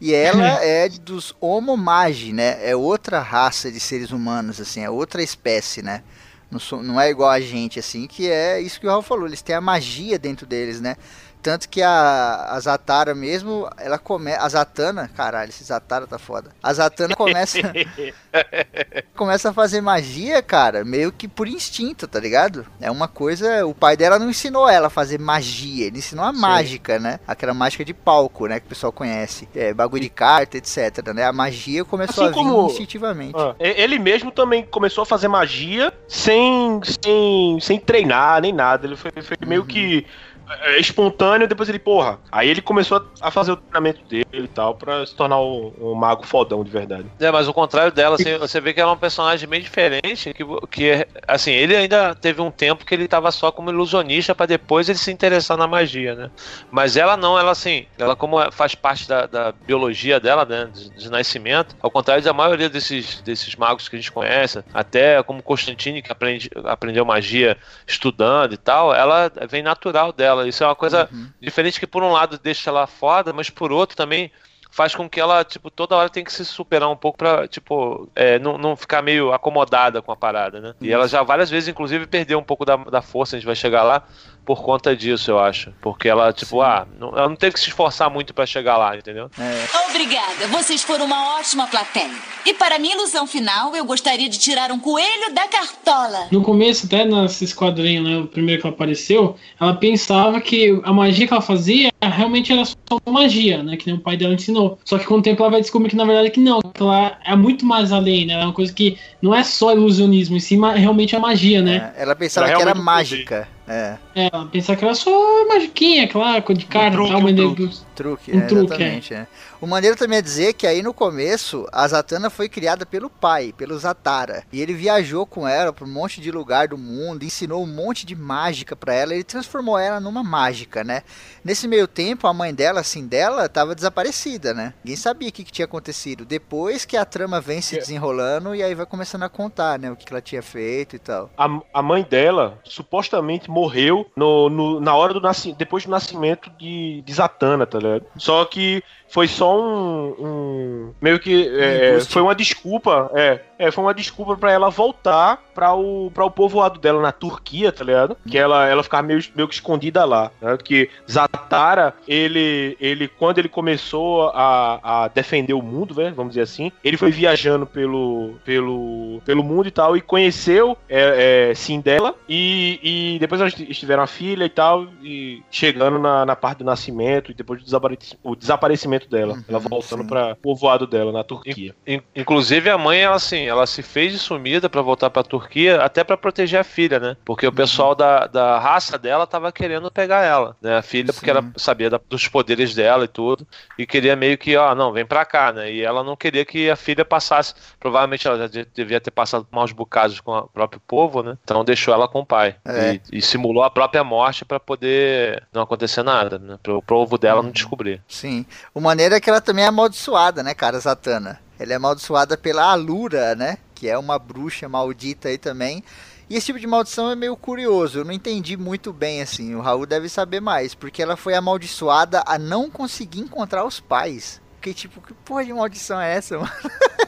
e ela é dos homo magi, né? É outra raça de seres humanos assim, é outra espécie, né? Não, não é igual a gente assim, que é isso que o Raul falou, eles têm a magia dentro deles, né? Tanto que a, a Zatara mesmo, ela começa. A Zatanna, caralho, esse Zatara tá foda. A Zatanna começa. começa a fazer magia, cara, meio que por instinto, tá ligado? É uma coisa. O pai dela não ensinou ela a fazer magia, ele ensinou a mágica, né? Aquela mágica de palco, né? Que o pessoal conhece. É, bagulho de carta, etc. Né? A magia começou Assim a vir como- instintivamente. Ah, Ele mesmo também começou a fazer magia sem, sem, sem treinar nem nada. Ele foi, foi meio que é, espontâneo, depois ele, porra. Aí ele começou a fazer o treinamento dele e tal, pra se tornar um, um mago fodão de verdade. É, mas o contrário dela, assim, você vê que ela é um personagem bem diferente, que, que assim, ele ainda teve um tempo que ele tava só como ilusionista pra depois ele se interessar na magia, né? Mas ela não, ela assim, ela como é- faz parte da, da biologia dela, né, de, de nascimento, ao contrário da maioria desses, desses magos que a gente conhece, até como Constantine que aprende, aprendeu magia estudando e tal, ela vem natural dela. Isso é uma coisa Uhum. diferente que por um lado deixa ela foda, mas por outro também faz com que ela, tipo, toda hora tem que se superar um pouco pra, tipo, é, não, não ficar meio acomodada com a parada, né? E ela já várias vezes, inclusive, perdeu um pouco da, da força, a gente vai chegar lá, por conta disso, eu acho. Porque ela, tipo, ah, não, ela não teve que se esforçar muito pra chegar lá, entendeu? Obrigada, vocês foram uma ótima plateia. E para minha ilusão final, eu gostaria de tirar um coelho da cartola. No começo, até nesse quadrinho, né, o primeiro que ela apareceu, ela pensava que a magia que ela fazia realmente era só magia, né, que nem o pai dela ensinou. Só que com o tempo ela vai descobrir que na verdade que não, que ela é muito mais além, né, é uma coisa que não é só ilusionismo, em si realmente é magia, né. É, ela pensava Era que era mágica. É, É, ela pensava que era só magiquinha, coisa de e truque, tal, um mas truque. truque, Um é, truque, exatamente. É. O maneiro também é dizer que aí no começo, a Zatanna foi criada pelo pai, pelo Zatara. E ele viajou com ela pra um monte de lugar do mundo, ensinou um monte de mágica pra ela, ele transformou ela numa mágica, né? Nesse meio tempo, a mãe dela, assim, dela, tava desaparecida, né? Ninguém sabia o que, que tinha acontecido. Depois que a trama vem se É. desenrolando, e aí vai começando a contar, né? O que, que ela tinha feito e tal. A, a mãe dela supostamente morreu no, no- na hora do nascimento, depois do nascimento de, de Zatanna, tá ligado? Só que foi só um, um- meio que é, foi uma desculpa, é, é, foi uma desculpa pra ela voltar para o para o povoado dela na Turquia, tá ligado? Que ela ela ficava meio, meio que escondida lá, né? Que Zatara, ele ele quando ele começou a, a defender o mundo, né, vamos dizer assim, ele foi viajando pelo pelo pelo mundo e tal e conheceu é, é, Sindela e, e depois elas estiveram a filha e tal e chegando na, na parte do nascimento e depois do desapare- o desaparecimento dela, Uhum, ela voltando para povoado dela na Turquia. In- Inclusive a mãe, ela assim, ela se fez de sumida pra voltar pra Turquia, até pra proteger a filha, né? Porque o pessoal da, da raça dela tava querendo pegar ela, né? A filha, porque Sim. ela sabia da- dos poderes dela e tudo, e queria meio que, ó, não, vem pra cá, né? E ela não queria que a filha passasse, provavelmente ela já de- devia ter passado maus bocados com o próprio povo, né? Então deixou ela com o pai. É. E, e simulou a própria morte pra poder não acontecer nada, né? Pro povo dela Uhum. não descobrir. Sim. O maneiro é que ela também é amaldiçoada, né, cara, Zatanna? Ela é amaldiçoada pela Alura, né? Que é uma bruxa maldita aí também. E esse tipo de maldição é meio curioso. Eu não entendi muito bem, assim. O Raul deve saber mais. Porque ela foi amaldiçoada a não conseguir encontrar os pais. Porque, tipo, que porra de maldição é essa, mano?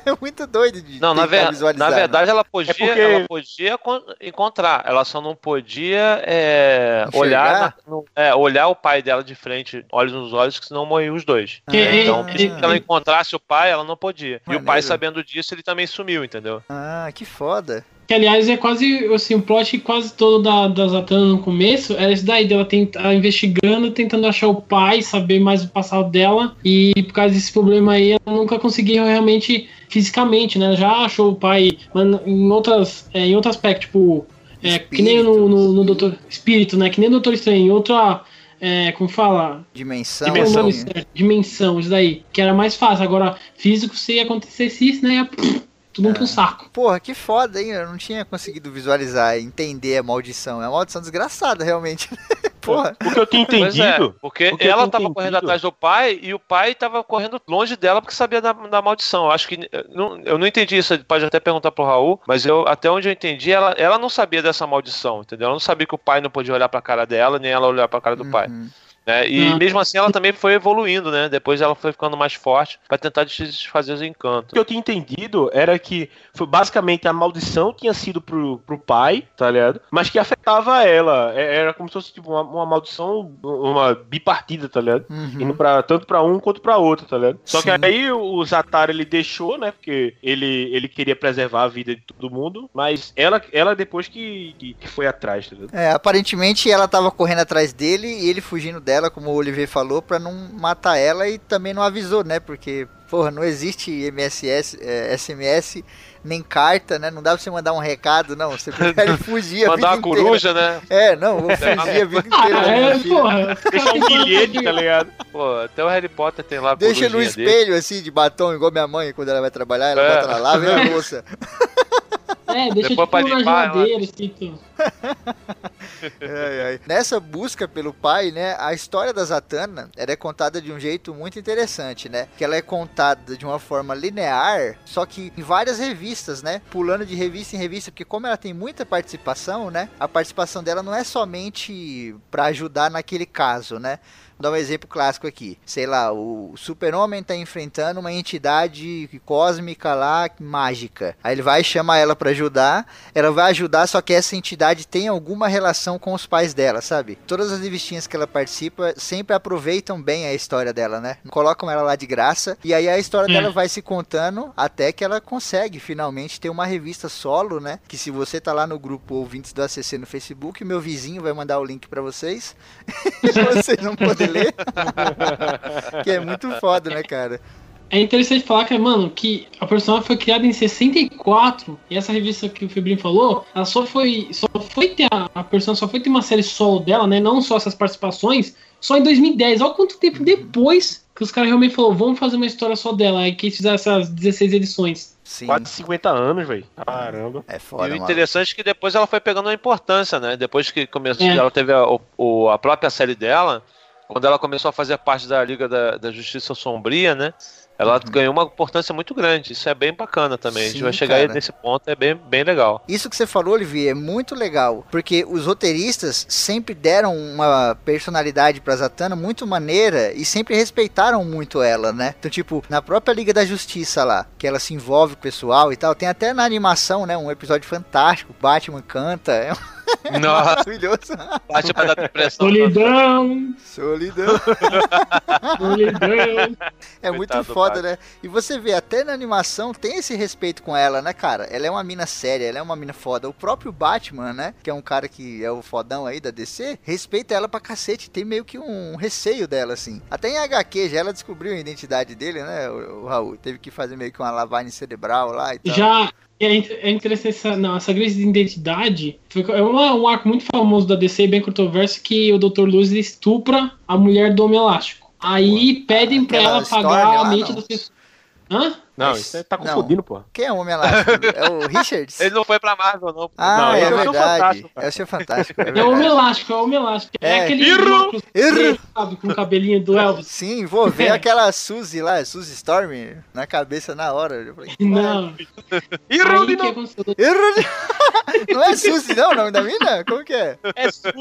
é muito doido de Não, na, ver- visualizar, na né? verdade ela podia, porque- ela podia con- encontrar, ela só não podia é, olhar, na- é, olhar o pai dela de frente, olhos nos olhos, que senão morriam os dois. Ah, Que- Então, e- se ela encontrasse o pai, ela não podia. E o pai, Maneiro. sabendo disso, ele também sumiu, entendeu? Ah, que foda. Que aliás é quase assim, o plot quase todo da, da Zatanna no começo era isso daí, dela tentar investigando, tentando achar o pai, saber mais o passado dela, e por causa desse problema aí, ela nunca conseguiu realmente fisicamente, né? Já achou o pai mas em outras. é, em outro aspecto, tipo. É, que nem no, no, no Doutor Espírito, né? Que nem no Doutor Estranho, em outra. É, como fala? Dimensão. Qual é o nome assim. certo? Dimensão, isso daí. Que era mais fácil. Agora, físico, se acontecesse isso, né? Ia, tudo um pro saco. Porra, que foda, hein? Eu não tinha conseguido visualizar e entender a maldição. É uma maldição desgraçada, realmente. Porra. O que eu tinha é, entendido, porque o que eu ela tava entendido- correndo atrás do pai e o pai tava correndo longe dela porque sabia da, da maldição. Eu acho que. eh, não- eu não entendi isso, pode até perguntar pro Raul, mas eu, até onde eu entendi, ela, ela não sabia dessa maldição, entendeu? Ela não sabia que o pai não podia olhar pra cara dela, nem ela olhar pra cara do pai. Né? E Ah. mesmo assim ela também foi evoluindo, né? Depois ela foi ficando mais forte pra tentar desfazer os O encantos. que eu tinha entendido era que foi basicamente a maldição tinha sido pro, pro pai, tá ligado? Mas que afetava ela. É- Era como se fosse tipo, uma, uma maldição, uma bipartida, tá ligado? Uhum. Indo pra, tanto pra um quanto pra outro, tá ligado? Só que Sim. aí o Zatara ele deixou, né? Porque ele, ele queria preservar a vida de todo mundo. Mas ela, ela depois que, que, que foi atrás, tá ligado? É, aparentemente ela tava correndo atrás dele e ele fugindo dela, como o Oliver falou, pra não matar ela e também não avisou, né? Porque, porra, não existe MSS, é, SMS, nem carta, né? Não dá pra você mandar um recado, não. Você prefere fugir a Mandar vida uma inteira. coruja, né? É, não, vou fugir a vida Ah, inteira. minha é, porra. Deixar um bilhete, tá ligado? Pô, até o Harry Potter tem lá a Deixa no corujinha dele. espelho, assim, de batom, igual minha mãe, quando ela vai trabalhar, ela É. bota na lava e a louça. É, deixa Depois tipo pra na limpar, geladeira, assim, tudo. Ai, ai. Nessa busca pelo pai, né, a história da Zatanna ela é contada de um jeito muito interessante, né? Que ela é contada de uma forma linear, só que em várias revistas, né? Pulando de revista em revista, porque como ela tem muita participação, né? A participação dela não é somente pra ajudar naquele caso, né? Dar um exemplo clássico aqui. Sei lá, o Super-Homem tá enfrentando uma entidade cósmica lá, mágica. Aí ele vai chamar ela para ajudar, ela vai ajudar, só que essa entidade tem alguma relação com os pais dela, sabe? Todas as revistinhas que ela participa sempre aproveitam bem a história dela, né? Colocam ela lá de graça e aí a história É. dela vai se contando até que ela consegue finalmente ter uma revista solo, né? Que se você tá lá no grupo ouvintes do ACC no Facebook, meu vizinho vai mandar o link para vocês. vocês vão poder ler. que é muito foda, né, cara? É interessante falar que, mano, que a personagem foi criada em 64 e essa revista que o Febrinho falou, ela só foi, só foi ter a, a personagem só foi ter uma série solo dela, né? Não só essas participações, só em 2010. Olha quanto tempo depois que os caras realmente falaram, vamos fazer uma história só dela. Aí que eles fizeram essas 16 edições. Sim. Quase 50 anos, velho. Caramba. É E foda, o mano. interessante é que depois ela foi pegando uma importância, né? Depois que começou, É. ela teve a, o- a própria série dela, quando ela começou a fazer parte da Liga da, da Justiça Sombria, né? Ela ganhou uma importância muito grande. Isso é bem bacana também. a gente Sim, vai chegar aí cara. nesse ponto, é bem, bem legal. Isso que você falou, Olivier, é muito legal, porque os roteiristas sempre deram uma personalidade pra Zatanna muito maneira e sempre respeitaram muito ela, né? Então, tipo, na própria Liga da Justiça lá, que ela se envolve com o pessoal e tal, tem até na animação, né, um episódio fantástico, Batman canta, é Nossa, maravilhoso. bate pra dar depressão. Solidão, Solidão. solidão. É muito Coitado do foda, né? E você vê, até na animação tem esse respeito com ela, né, cara? Ela é uma mina séria, ela é uma mina foda. O próprio Batman, né? Que é um cara que é o fodão aí da DC, respeita ela pra cacete. Tem meio que um receio dela, assim. Até em HQ já ela descobriu a identidade dele, né, o, o Raul? Teve que fazer meio que uma lavagem cerebral lá e tal. Já é, é interessante essa, não, essa crise de identidade. É uma- um arco muito famoso da DC, bem controverso, que o Dr. Luz estupra a mulher do Homem Elástico. Aí pedem pra aquela ela apagar lá, a mente não? das pessoas. Hã? Não, Mas- isso aí tá confundindo, pô. Quem é o Homem Elástico? é o Richards? Ele não foi pra Marvel, não. Ah, Não, é é verdade. Fantástico, É o Senhor Fantástico. É É o. Homem Elástico, é o Homem Elástico. É, É. aquele Errou! preto, sabe, com o cabelinho do Elvis. Sim, vou ver aquela Suzy lá, Suzy Storm, na cabeça na hora. Eu falei, Não. Ih, Aí o Rudy, que não. aconteceu? Errou! Não é Suzy, não, o nome da mina? Como que é? É Sui.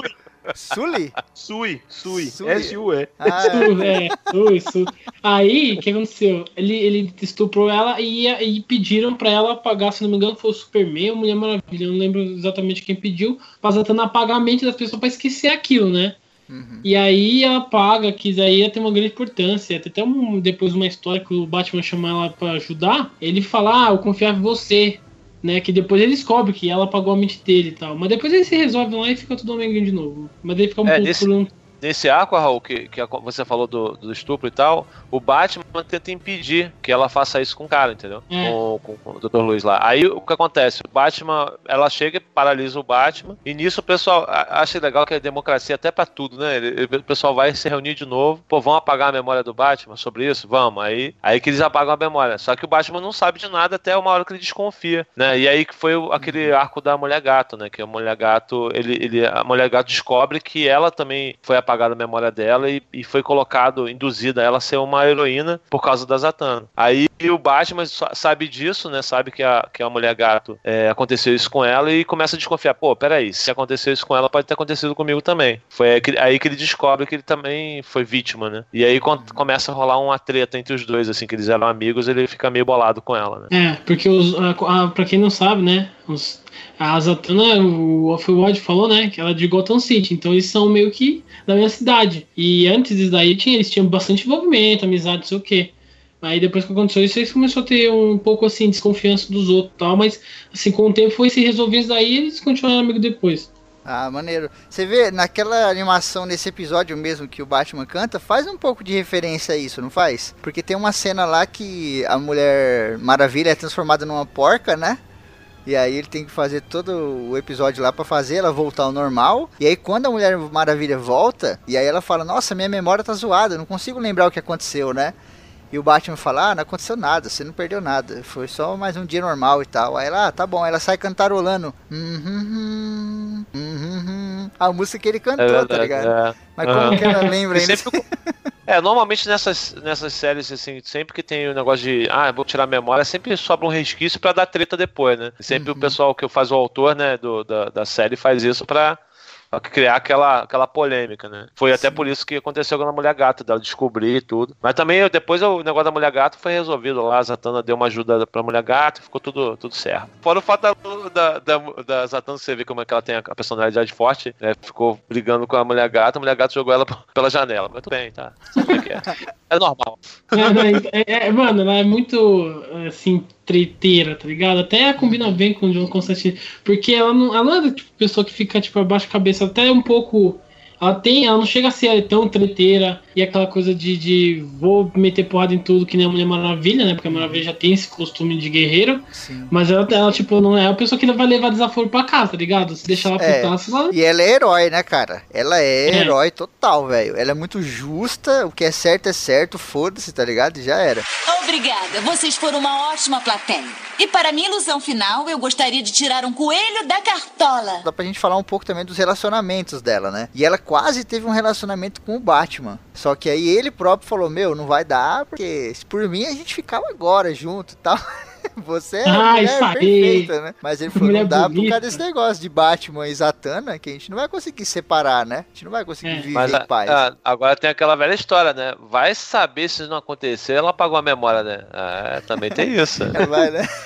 Sully? Sui. Sui. Sui. S-U-E. Ah, Isso, é, isso. Aí, o que aconteceu? Ele, ele estuprou ela e, e pediram pra ela apagar, se não me engano, foi o Superman ou Mulher Maravilha, eu não lembro exatamente quem pediu, pra Zatanna apagar a mente das pessoas pra esquecer aquilo, né? Uhum. E aí ela paga, que isso aí ia ter uma grande importância. Tem até um, depois uma história que o Batman chama ela pra ajudar. Ele fala, ah, eu confiava em você. Né, que depois ele descobre que ela apagou a mente dele e tal. Mas depois eles se resolvem lá e fica tudo amenguinho de novo. Mas ele fica um É, pouco nesse- por um Nesse arco, Raul, que, que a- você falou do, do estupro e tal, o Batman tenta impedir que ela faça isso com o cara, entendeu? É. Com, com- com o Dr. Luiz lá. Aí o que acontece? O Batman, ela chega e paralisa o Batman, e nisso o pessoal a- acha legal que é democracia até pra tudo, né? Ele- o pessoal vai se reunir de novo, pô, vamos apagar a memória do Batman sobre isso? Vamos. Aí, aí que eles apagam a memória. Só que o Batman não sabe de nada até uma hora que ele desconfia, né? E aí que foi aquele arco da Mulher Gato, né? Que a Mulher Gato, ele, ele, a Mulher Gato descobre que ela também foi apagada a memória dela e, e foi colocado, induzida ela a ser uma heroína por causa da Zatanna. Aí o Batman sa- sabe disso, né? Sabe que a, que a Mulher Gato é, aconteceu isso com ela e começa a desconfiar. Pô, peraí, se aconteceu isso com ela, pode ter acontecido comigo também. Foi aí que, ele descobre que ele também foi vítima, né? E aí começa a rolar uma treta entre os dois, assim, que eles eram amigos, ele fica meio bolado com ela, né? É, porque os, a, a, pra quem não sabe, né? Os, a Zatanna, o Off-World falou, né? Que ela é de Gotham City, então eles são meio que da minha cidade. E antes disso daí, tinha, eles tinham bastante envolvimento, amizade, não sei o quê. Aí depois que aconteceu isso, eles começaram a ter um pouco assim, desconfiança dos outros e tal, mas assim, com o tempo foi se resolver isso daí e eles continuaram amigos depois. Ah, maneiro. Você vê, naquela animação, nesse episódio mesmo que o Batman canta, faz um pouco de referência a isso, não faz? Porque tem uma cena lá que a Mulher Maravilha é transformada numa porca, né? E aí ele tem que fazer todo o episódio lá pra fazer ela voltar ao normal. E aí quando a Mulher Maravilha volta, e aí ela fala, nossa, minha memória tá zoada, não consigo lembrar o que aconteceu, né? E o Batman fala, ah, não aconteceu nada, você não perdeu nada, foi só mais um dia normal e tal. Aí ela, ah, tá bom, ela sai cantarolando. Uhum, uhum, uhum. A música que ele cantou, tá ligado? é. Mas como que ela lembra ainda? sempre- É, normalmente nessas, nessas séries, assim, sempre que tem o negócio de, ah, vou tirar a memória, sempre sobra um resquício pra dar treta depois, né? Sempre Uhum. o pessoal que faz o autor, né, do, da, da série faz isso Pra criar aquela, aquela polêmica, né? Foi até por isso que aconteceu com a mulher gata, dela descobrir e tudo. Mas também eu- depois o negócio da mulher gata foi resolvido lá, a Zatanna deu uma ajuda pra mulher gata e ficou tudo, tudo certo. Fora o fato da, da, da, da Zatanna, você vê como é que ela tem a personalidade forte, né? Ficou brigando com a mulher gata, a mulher gata jogou ela pela janela. Muito bem, tá. Sabe como é que é? É normal. É- é- mano, ela é muito, assim, treteira, tá ligado? Até combina bem com o John Constantine. Porque ela não, ela não é tipo, pessoa que fica, tipo, abaixo da cabeça. Até um pouco... Ela tem... Ela não chega a ser tão treteira. E aquela coisa de, de vou meter porrada em tudo, que nem a Mulher Maravilha, né? Porque a Maravilha já tem esse costume de guerreira. Sim. Mas ela, ela, tipo, não é a pessoa que vai levar desaforo pra casa, tá ligado? Se deixar ela É. putaça, ela... E ela é herói, né, cara? Ela é, É. herói total, velho. Ela é muito justa, o que é certo é certo, foda-se, tá ligado? E já era. Obrigada, vocês foram uma ótima plateia. E para minha ilusão final, eu gostaria de tirar um coelho da cartola. Dá pra gente falar um pouco também dos relacionamentos dela, né? E ela quase teve um relacionamento com o Batman. Só que aí ele próprio falou: Meu, não vai dar, porque por mim a gente ficava agora junto e tal. Você é Ah, mulher perfeita, né? Mas ele falou: Mulher Não dá por bonita. causa desse negócio de Batman e Zatanna, que a gente não vai conseguir separar, né? A gente não vai conseguir É. viver Mas em a- paz. a- agora tem aquela velha história, né? Vai saber se isso não acontecer, ela apagou a memória, né? É, também tem isso. Vai, né?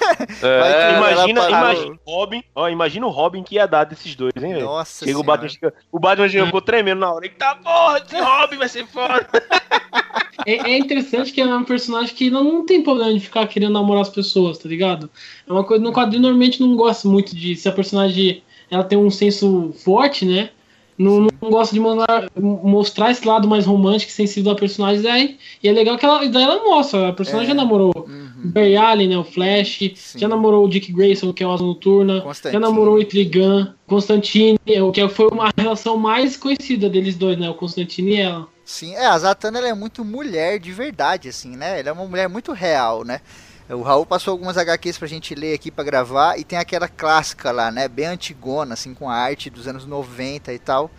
É, Vai imagina, imagina o Robin, ó, imagina o Robin que ia dar desses dois, hein, velho? Nossa Chega o. Batman, o Batman chega, ficou tremendo na hora. Eita porra, esse Robin vai ser foda. É, é interessante que é um personagem que não, não tem problema de ficar querendo namorar as pessoas, tá ligado? É uma coisa no quadrinho normalmente não gosta muito de se a personagem ela tem um senso forte, né? Não, não gosta de mandar, mostrar esse lado mais romântico e sensível da personagem. Daí, e é legal que ela, daí ela mostra. A personagem já namorou Uhum. o Barry Allen, né? O Flash. Sim. Já namorou o Dick Grayson, que é o Asa Noturna. Já namorou o Etrigan. Constantine, o que foi uma relação mais conhecida deles dois, né? O Constantine e ela. Sim, é, a Zatanna ela é muito mulher de verdade, assim, né? Ela é uma mulher muito real, né? O Raul passou algumas HQs pra gente ler aqui pra gravar e tem aquela clássica lá, né? Bem antigona, assim, com a arte dos anos 90 e tal.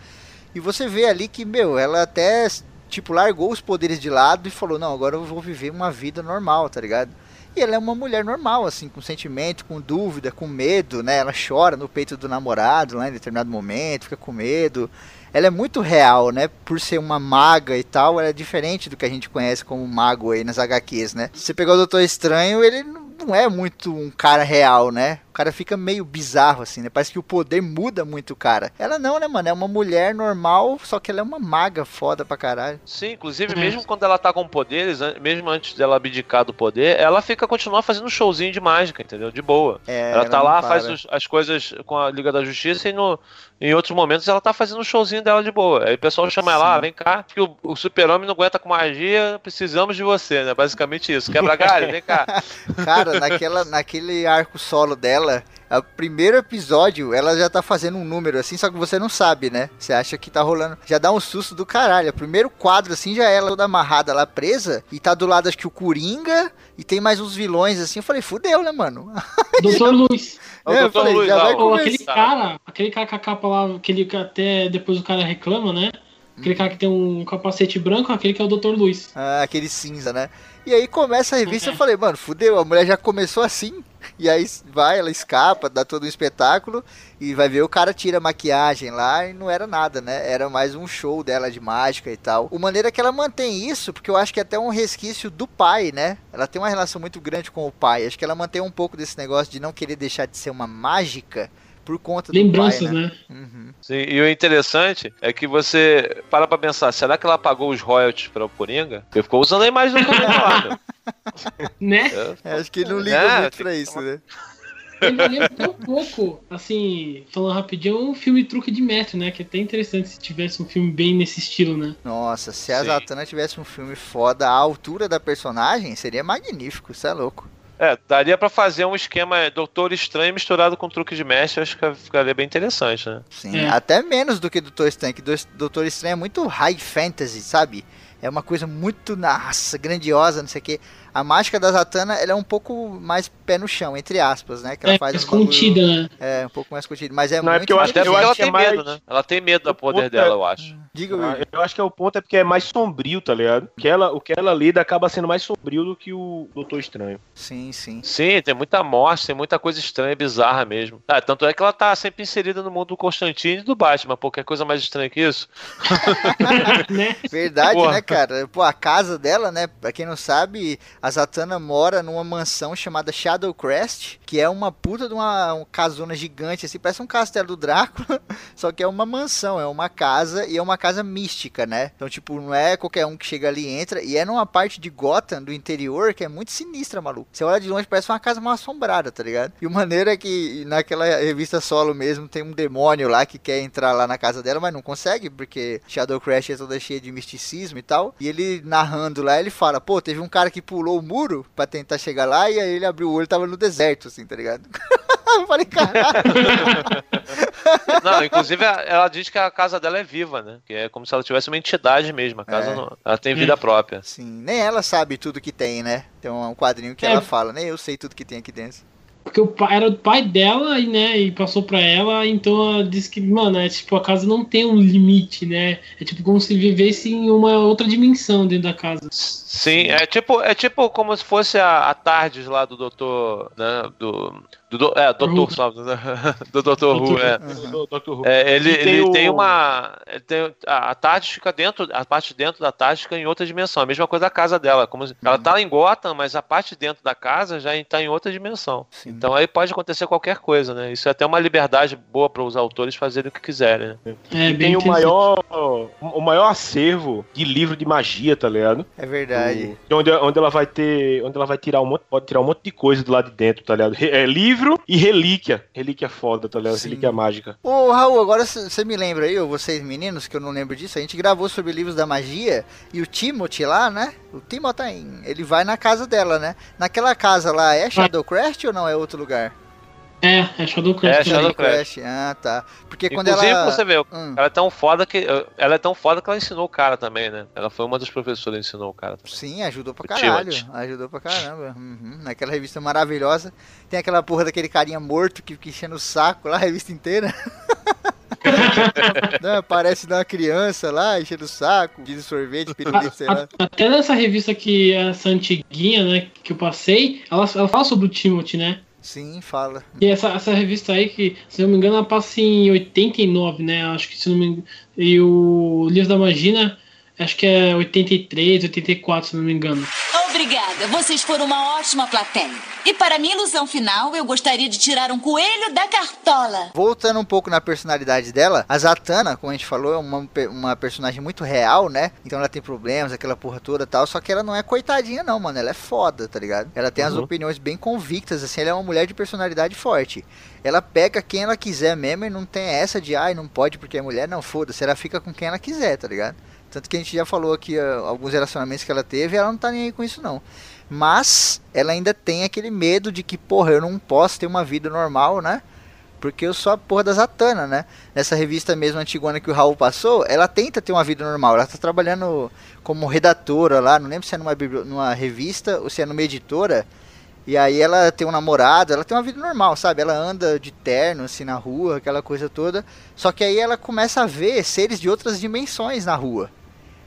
E você vê ali que, meu, ela até, tipo, largou os poderes de lado e falou: Não, agora eu vou viver uma vida normal, tá ligado? E ela é uma mulher normal, assim, com sentimento, com dúvida, com medo, né? Ela chora no peito do namorado lá em determinado momento, fica com medo. Ela é muito real, né? Por ser uma maga e tal, ela é diferente do que a gente conhece como mago aí nas HQs, né? Você pegar o Doutor Estranho, ele não é muito um cara real, né? O cara fica meio bizarro, assim, né? Parece que o poder muda muito o cara. Ela não, né, mano? É uma mulher normal, só que ela é uma maga foda pra caralho. Sim, inclusive, É. mesmo quando ela tá com poderes, mesmo antes dela abdicar do poder, ela fica continuar fazendo um showzinho de mágica, entendeu? De boa. É, ela tá não lá, para. faz os- as coisas com a Liga da Justiça e no, em outros momentos ela tá fazendo um showzinho dela de boa. Aí o pessoal chama ela, Sim. ah, vem cá, que o, o super-homem não aguenta com magia, precisamos de você, né? Basicamente isso. Quebra galho, vem cá. Cara, naquela, naquele arco solo dela, o primeiro episódio, ela já tá fazendo um número assim, só que você não sabe, né? Você acha que tá rolando. Já dá um susto do caralho. O primeiro quadro, assim, já é ela toda amarrada lá presa. E tá do lado, acho que o Coringa. E tem mais uns vilões assim. Eu falei, fudeu, né, mano? Doutor Luiz. Ó, o É, eu falei, Luiz já vai começar. aquele cara, aquele cara com a capa lá, aquele que até depois o cara reclama, né? Aquele cara que tem um capacete branco, aquele que é o Dr. Luiz. Ah, aquele cinza, né? E aí começa a revista, eu falei, mano, fudeu, a mulher já começou assim. E aí vai, ela escapa, dá todo um espetáculo. E vai ver o cara tira a maquiagem lá e não era nada, né? Era mais um show dela de mágica e tal. O maneira que ela mantém isso, porque eu acho que é até um resquício do pai, né? Ela tem uma relação muito grande com o pai. Acho que ela mantém um pouco desse negócio de não querer deixar de ser uma mágica por conta do Lembranças, pai, né? né? Uhum. Sim, e o interessante é que você para pra pensar, será que ela pagou os royalties pra o Coringa? Porque ficou usando a imagem do Coringa lá, meu. Né? É, É, acho que ele não liga É, muito pra isso, né? Ele lembra até um pouco, assim, falando rapidinho, um filme truque de mestre, né? Que é até interessante se tivesse um filme bem nesse estilo, né? Nossa, se a Sim. Zatanna tivesse um filme foda à altura da personagem, seria magnífico, isso é louco. É, daria pra fazer um esquema Doutor Estranho misturado com truque de mestre, acho que ficaria bem interessante, né? Sim, É. até menos do que Doutor Estranho, que Dou- Doutor Estranho é muito high fantasy, sabe? É uma coisa muito, nossa, grandiosa, não sei o que. A mágica da Zatanna, ela é um pouco mais pé no chão, entre aspas, né? Que ela É, faz mais um bagulho- contida, né? É, um pouco mais contido, mas é Não, é muito porque eu acho- ela que é tem mais- medo, né? Ela tem medo do poder dela, é- eu acho. Diga, Ah. Eu acho que é o ponto é porque é mais sombrio, tá ligado? O que ela, o que ela lida acaba sendo mais sombrio do que o Doutor Estranho. Sim, sim. Sim, tem muita morte, tem muita coisa estranha e bizarra mesmo. Ah, tanto é que ela tá sempre inserida no mundo do Constantine e do Batman, pô, quer coisa mais estranha que isso? né? Verdade, Porra. né, cara? Pô, a casa dela, né? Pra quem não sabe, a Zatanna mora numa mansão chamada Shadowcrest, que é uma puta de uma, uma casona gigante, assim, parece um castelo do Drácula, só que é uma mansão, é uma casa e é uma casa mística, né? Então, tipo, não é qualquer um que chega ali e entra, e é numa parte de Gotham, do interior, que é muito sinistra, maluco. Você olha de longe, parece uma casa mal assombrada, tá ligado? E o maneiro é que naquela revista solo mesmo tem um demônio lá que quer entrar lá na casa dela, mas não consegue, porque Shadowcrash é toda cheia de misticismo e tal. E ele narrando lá, ele fala: pô, teve um cara que pulou o muro pra tentar chegar lá, e aí ele abriu o olho e tava no deserto, assim, tá ligado? Eu falei, caralho. Não, inclusive ela diz que a casa dela é viva, né? Que é como se ela tivesse uma entidade mesmo. A casa É. não, ela tem vida própria. Sim, nem ela sabe tudo que tem, né? Tem um quadrinho que É. ela fala, nem eu sei tudo que tem aqui dentro. Porque o pai era o pai dela, e, né? E passou pra ela, então ela disse que, mano, é tipo, a casa não tem um limite, né? É tipo como se vivesse em uma outra dimensão dentro da casa. Sim, é tipo, é tipo como se fosse a, a Tardes lá do Doutor. Né, do, do, do- é, Doutor Who. só, do Doutor Who, é. Uhum. Do. Who. É, ele, tem ele o- tem uma. ele tem- a, a fica dentro. A parte de dentro da Tardes fica em outra dimensão. A mesma coisa da casa dela. Como se- Ela tá em Gotham, mas a parte de dentro da casa já está em outra dimensão. Sim. Então aí pode acontecer qualquer coisa, né? Isso é até uma liberdade boa para os autores fazerem o que quiserem, né? É E tem o maior, o maior acervo de livro de magia, tá ligado? É verdade. De Onde, onde ela vai ter. Onde ela vai tirar um monte. Pode tirar um monte de coisa do lado de dentro, tá ligado? Re- É livro e relíquia. Relíquia foda, tá ligado? Sim. Relíquia mágica. Ô Raul, agora você me lembra aí, ou vocês meninos, que eu não lembro disso, a gente gravou sobre livros da magia e o Timothy lá, né? O Timothy, ele vai na casa dela, né? Naquela casa lá é Shadowcrest ou não é outro lugar? É, é Shadowcrest. É, também. Shadowcrest. Ah, tá. Porque quando Inclusive, ela. você vê, Hum, ela é tão foda que. Ela é tão foda que ela ensinou o cara também, né? Ela foi uma das professoras que ensinou o cara também. Sim, ajudou pra O caralho. Ajudou pra caramba. Uhum. Naquela revista maravilhosa. Tem aquela porra daquele carinha morto que fica enchendo o saco lá, a revista inteira. Não, parece uma criança lá, enchendo o saco, de sorvete, pirulito, sei lá. Até nessa revista que é essa antiguinha, né, que eu passei, ela, ela fala sobre o Timothy, né? Sim, fala. E essa, essa revista aí, que, se não me engano, ela passa em 89, né? Acho que se não me engano. E o Livro da Magina, acho que é 83, 84, se não me engano. Obrigada, vocês foram uma ótima plateia. E para minha ilusão final, eu gostaria de tirar um coelho da cartola. Voltando um pouco na personalidade dela, a Zatanna, como a gente falou, é uma, uma personagem muito real, né? Então ela tem problemas, aquela porra toda e tal. Só que ela não é coitadinha, não, mano. Ela é foda, tá ligado? Ela tem as Uhum. opiniões bem convictas, assim. Ela é uma mulher de personalidade forte. Ela pega quem ela quiser mesmo e não tem essa de, ai, não pode porque é mulher. Não, foda-se. Ela fica com quem ela quiser, tá ligado? Tanto que a gente já falou aqui ah, alguns relacionamentos que ela teve ela não tá nem aí com isso, não. Mas ela ainda tem aquele medo de que, porra, eu não posso ter uma vida normal, né? Porque eu sou a porra da Zatanna, né? Nessa revista mesmo antigona que o Raul passou, ela tenta ter uma vida normal. Ela tá trabalhando como redatora lá, não lembro se é numa, numa revista ou se é numa editora. E aí ela tem um namorado, ela tem uma vida normal, sabe? Ela anda de terno, assim, na rua, aquela coisa toda. Só que aí ela começa a ver seres de outras dimensões na rua.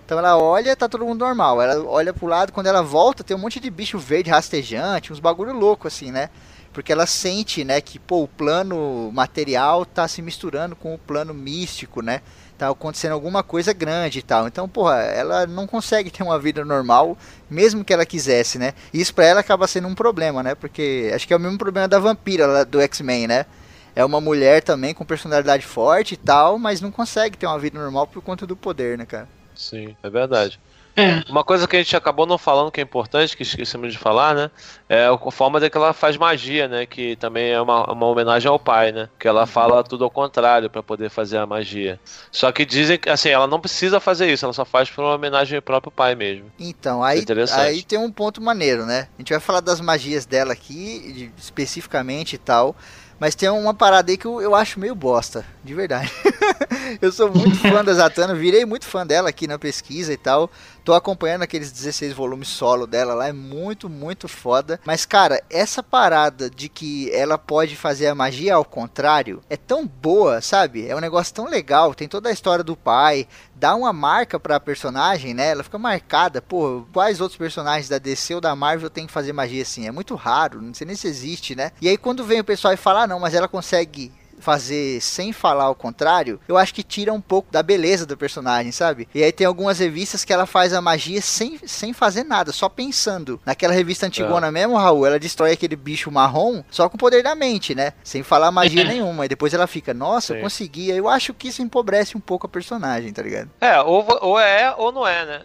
Então ela olha, tá todo mundo normal. Ela olha pro lado, quando ela volta, tem um monte de bicho verde rastejante, uns bagulho louco assim, né? Porque ela sente, né, que pô, o plano material tá se misturando com o plano místico, né? Tá acontecendo alguma coisa grande e tal. Então, porra, ela não consegue ter uma vida normal, mesmo que ela quisesse, né? E isso pra ela acaba sendo um problema, né? Porque acho que é o mesmo problema da vampira do X-Men, né? É uma mulher também com personalidade forte e tal, mas não consegue ter uma vida normal por conta do poder, né, cara? Sim, é verdade. É, Uma coisa que a gente acabou não falando que é importante, que esquecemos de falar, né? É a forma de que ela faz magia, né? Que também é uma, uma homenagem ao pai, né? Que ela fala tudo ao contrário para poder fazer a magia. Só que dizem que, assim, ela não precisa fazer isso, ela só faz por uma homenagem ao próprio pai mesmo. Então, aí, Interessante. aí tem um ponto maneiro, né? A gente vai falar das magias dela aqui, especificamente e tal. Mas tem uma parada aí que eu, eu acho meio bosta, de verdade. eu sou muito fã da Zatanna, virei muito fã dela aqui na pesquisa e tal. Tô acompanhando aqueles 16 volumes solo dela lá, é muito, muito foda. Mas, cara, essa parada de que ela pode fazer a magia ao contrário é tão boa, sabe? É um negócio tão legal. Tem toda a história do pai, dá uma marca pra personagem, né? Ela fica marcada. Pô, quais outros personagens da DC ou da Marvel tem que fazer magia assim? É muito raro, não sei nem se existe, né? E aí quando vem o pessoal e fala, ah, não, mas ela consegue fazer sem falar o contrário, eu acho que tira um pouco da beleza do personagem, sabe? E aí tem algumas revistas que ela faz a magia sem, sem fazer nada, só pensando. Naquela revista antigona é. mesmo, Raul, ela destrói aquele bicho marrom só com o poder da mente, né? Sem falar magia nenhuma. E depois ela fica, nossa, Sim. eu consegui. Eu acho que isso empobrece um pouco a personagem, tá ligado? É, ou, ou é ou não é, né?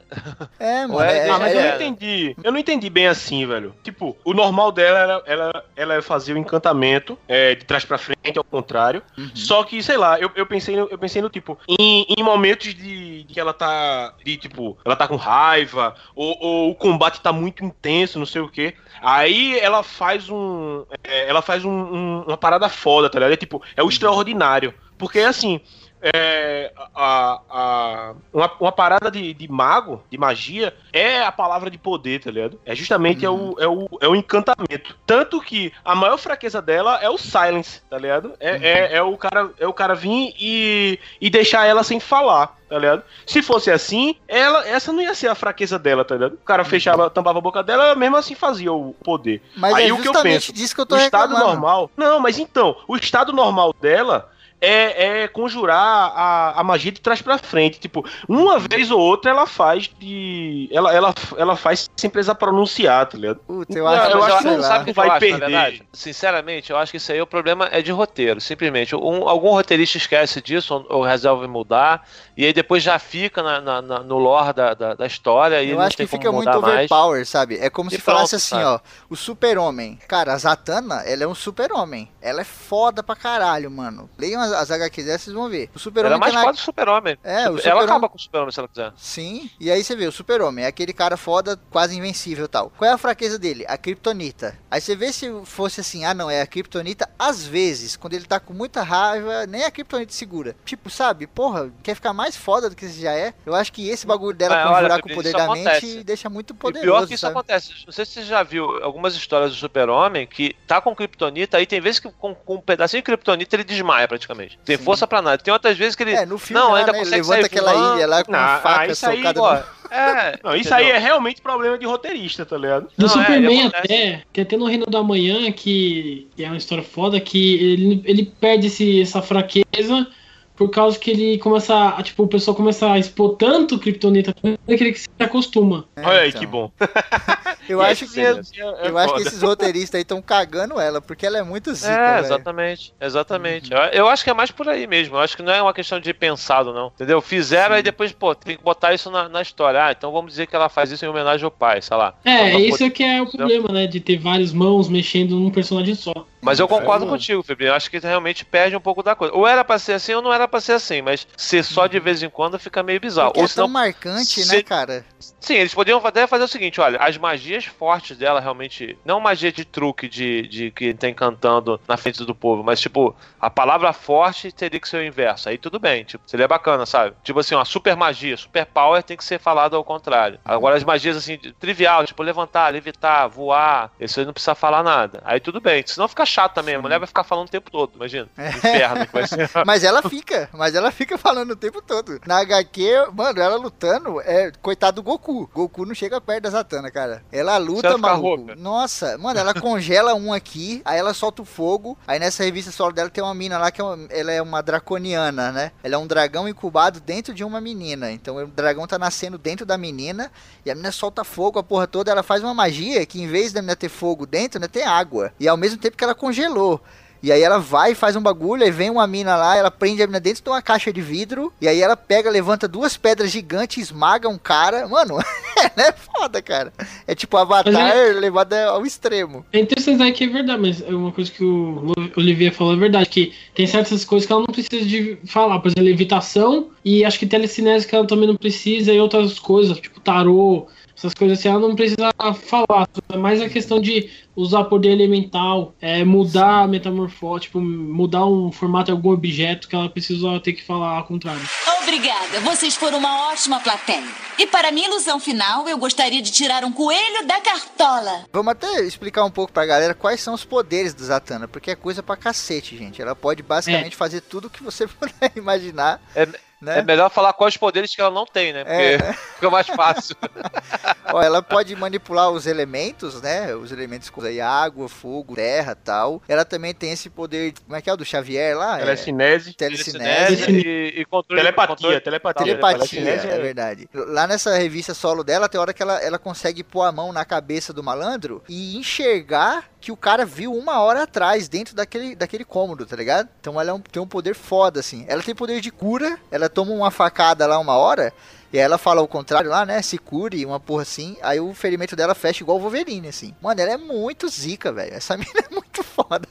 É, mano. É, é, ah, mas é, eu não entendi. Eu não entendi bem assim, velho. Tipo, o normal dela era ela, ela é fazer o encantamento é, de trás para frente, ao contrário Uhum. Só que, sei lá, eu, eu, pensei, no, eu pensei no tipo, em, em momentos de, de que ela tá. De tipo, ela tá com raiva, ou, ou o combate tá muito intenso, não sei o que. Aí ela faz um. É, ela faz um, um, uma parada foda, tá ligado? É tipo, é o uhum. extraordinário. Porque assim, é, a, a, uma, uma parada de, de, mago, de magia, é a palavra de poder, tá ligado? É justamente uhum. é, o, é, o, é o encantamento. Tanto que a maior fraqueza dela é o silence, tá ligado? É, uhum. é, é, o, cara, é o cara vir e, e deixar ela sem falar. Tá ligado? Se fosse assim, ela, essa não ia ser a fraqueza dela, tá ligado? O cara fechava, tampava a boca dela, ela mesmo assim fazia o poder. Mas Aí é o que eu penso, disso que eu tô o estado normal. Não, mas então, o estado normal dela é, é conjurar a, a magia de trás para frente. Tipo, uma vez ou outra ela faz de. Ela, ela, ela faz sem precisar pronunciar, tá ligado? Puta, eu acho, eu, eu acho que não sabe que vai acho, perder. Sinceramente, eu acho que isso aí o problema é de roteiro. Simplesmente. Um, algum roteirista esquece disso ou, ou resolve mudar. E aí depois já fica na, na, na, no lore da, da, da história. Eu acho que fica muito overpower, sabe? É como e se pronto, falasse assim, sabe? ó. O super-homem. Cara, a Zatanna, ela é um super-homem. Ela é foda pra caralho, mano. Leiam as, as HQs dessas, vocês vão ver. O super-homem. Ela é mais foda do super-homem. É, o super Ela acaba com o super-homem se ela quiser. Sim. E aí você vê, o super-homem é aquele cara foda, quase invencível tal. Qual é a fraqueza dele? A Kryptonita. Aí você vê se fosse assim, ah não, é a Kryptonita, às vezes, quando ele tá com muita raiva, nem a Kryptonita segura. Tipo, sabe, porra, quer ficar mais foda do que você já é? Eu acho que esse bagulho dela é, conjurar olha, com o poder da acontece. mente deixa muito poderoso. E pior que isso sabe? acontece. Não sei se você já viu algumas histórias do super-homem que tá com Kryptonita, aí tem vezes que com, com um pedacinho de Kryptonita ele desmaia praticamente. Tem Sim. força pra nada. Tem outras vezes que ele. É, no filme, não, ainda né, consegue levanta aquela voando. ilha lá com não, faca socada aí, no... É, não, isso entendeu? aí é realmente problema de roteirista, tá ligado? No não, é, Superman é, até, que até no Reino do Amanhã, que, que é uma história foda, que ele, ele perde esse, essa fraqueza por causa que ele começa a, tipo, o pessoal começa a expor tanto Kryptonita que ele se acostuma. É, Olha aí, então. que bom. eu acho que, é, eu acho que esses roteiristas aí estão cagando ela, porque ela é muito zica, É, exatamente, véio. exatamente. Uhum. Eu acho que é mais por aí mesmo, eu acho que não é uma questão de pensado, não, entendeu? Fizeram Sim. e depois, pô, tem que botar isso na, na, história. Ah, então vamos dizer que ela faz isso em homenagem ao pai, sei lá. É, isso poder... é que é o problema, né, de ter várias mãos mexendo num personagem só. Mas eu concordo é, contigo, Felipe. Eu acho que realmente perde um pouco da coisa. Ou era pra ser assim ou não era pra ser assim, mas ser só de vez em quando fica meio bizarro. Porque ou é senão, tão marcante, se... né, cara? Sim, eles poderiam até fazer o seguinte: olha, as magias fortes dela realmente. Não magia de truque de, de que tá encantando na frente do povo, mas tipo, a palavra forte teria que ser o inverso. Aí tudo bem, tipo, seria bacana, sabe? Tipo assim, uma super magia, super power tem que ser falado ao contrário. Agora as magias assim, trivial, tipo levantar, levitar, voar, isso aí não precisa falar nada. Aí tudo bem, senão fica chato também. A mulher vai ficar falando o tempo todo, imagina. É. Inferno que vai ser. mas ela fica, mas ela fica falando o tempo todo. Na HQ, mano, ela lutando, é coitado do Goku. Goku não chega perto da Zatanna, cara. Ela luta, maluco. Nossa, mano, ela congela um aqui, aí ela solta o fogo. Aí nessa revista solo dela tem uma mina lá que é uma, ela é uma draconiana, né? Ela é um dragão incubado dentro de uma menina. Então o dragão tá nascendo dentro da menina e a menina solta fogo a porra toda. Ela faz uma magia que em vez da menina ter fogo dentro, né, tem água. E ao mesmo tempo que ela congelou. E aí ela vai, faz um bagulho, aí vem uma mina lá, ela prende a mina dentro de uma caixa de vidro, e aí ela pega, levanta duas pedras gigantes, esmaga um cara. Mano, é foda, cara. É tipo Avatar é... levado ao extremo. É interessante que é verdade, mas é uma coisa que o Olivier falou é verdade, que tem certas coisas que ela não precisa de falar, por exemplo, levitação, e acho que telecinese que ela também não precisa, e outras coisas, tipo tarô, essas coisas assim, ela não precisa falar. É mais a questão de usar poder elemental, é, mudar a metamorfose, tipo, mudar um formato de algum objeto que ela precisa ter que falar ao contrário. Obrigada, vocês foram uma ótima plateia. E para minha ilusão final, eu gostaria de tirar um coelho da cartola. Vamos até explicar um pouco pra galera quais são os poderes da Zatanna, porque é coisa pra cacete, gente. Ela pode basicamente fazer tudo que você puder imaginar. É, né? é melhor falar quais poderes que ela não tem, né? Porque É. fica mais fácil. Ó, ela pode manipular os elementos, né? Os elementos como aí, água, fogo, terra tal. Ela também tem esse poder, como é que é o do Xavier lá? Telecinese. Telecinese. Telecinese e, e controle. Telepatia, controle- telepatia. Telepatia, Telecinese é verdade. Lá nessa revista solo dela, tem hora que ela, ela consegue pôr a mão na cabeça do malandro e enxergar que o cara viu uma hora atrás, dentro daquele, daquele cômodo, tá ligado? Então ela é um- tem um poder foda, assim. Ela tem poder de cura, ela toma uma facada lá uma hora, e aí ela fala ao contrário lá, né? Se cure, uma porra assim. Aí o ferimento dela fecha igual o Wolverine, assim. Mano, ela é muito zica, velho. Essa mina é muito foda.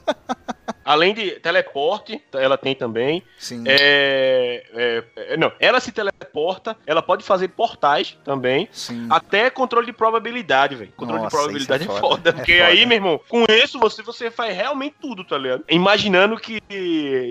Além de teleporte, ela tem também. Sim. É, é, é, não, ela se teleporta, ela pode fazer portais também. Sim. Até controle de probabilidade, velho. Controle Nossa, de probabilidade é é foda. foda. É Porque foda. aí, meu irmão, com isso você, você faz realmente tudo, tá ligado? Imaginando que,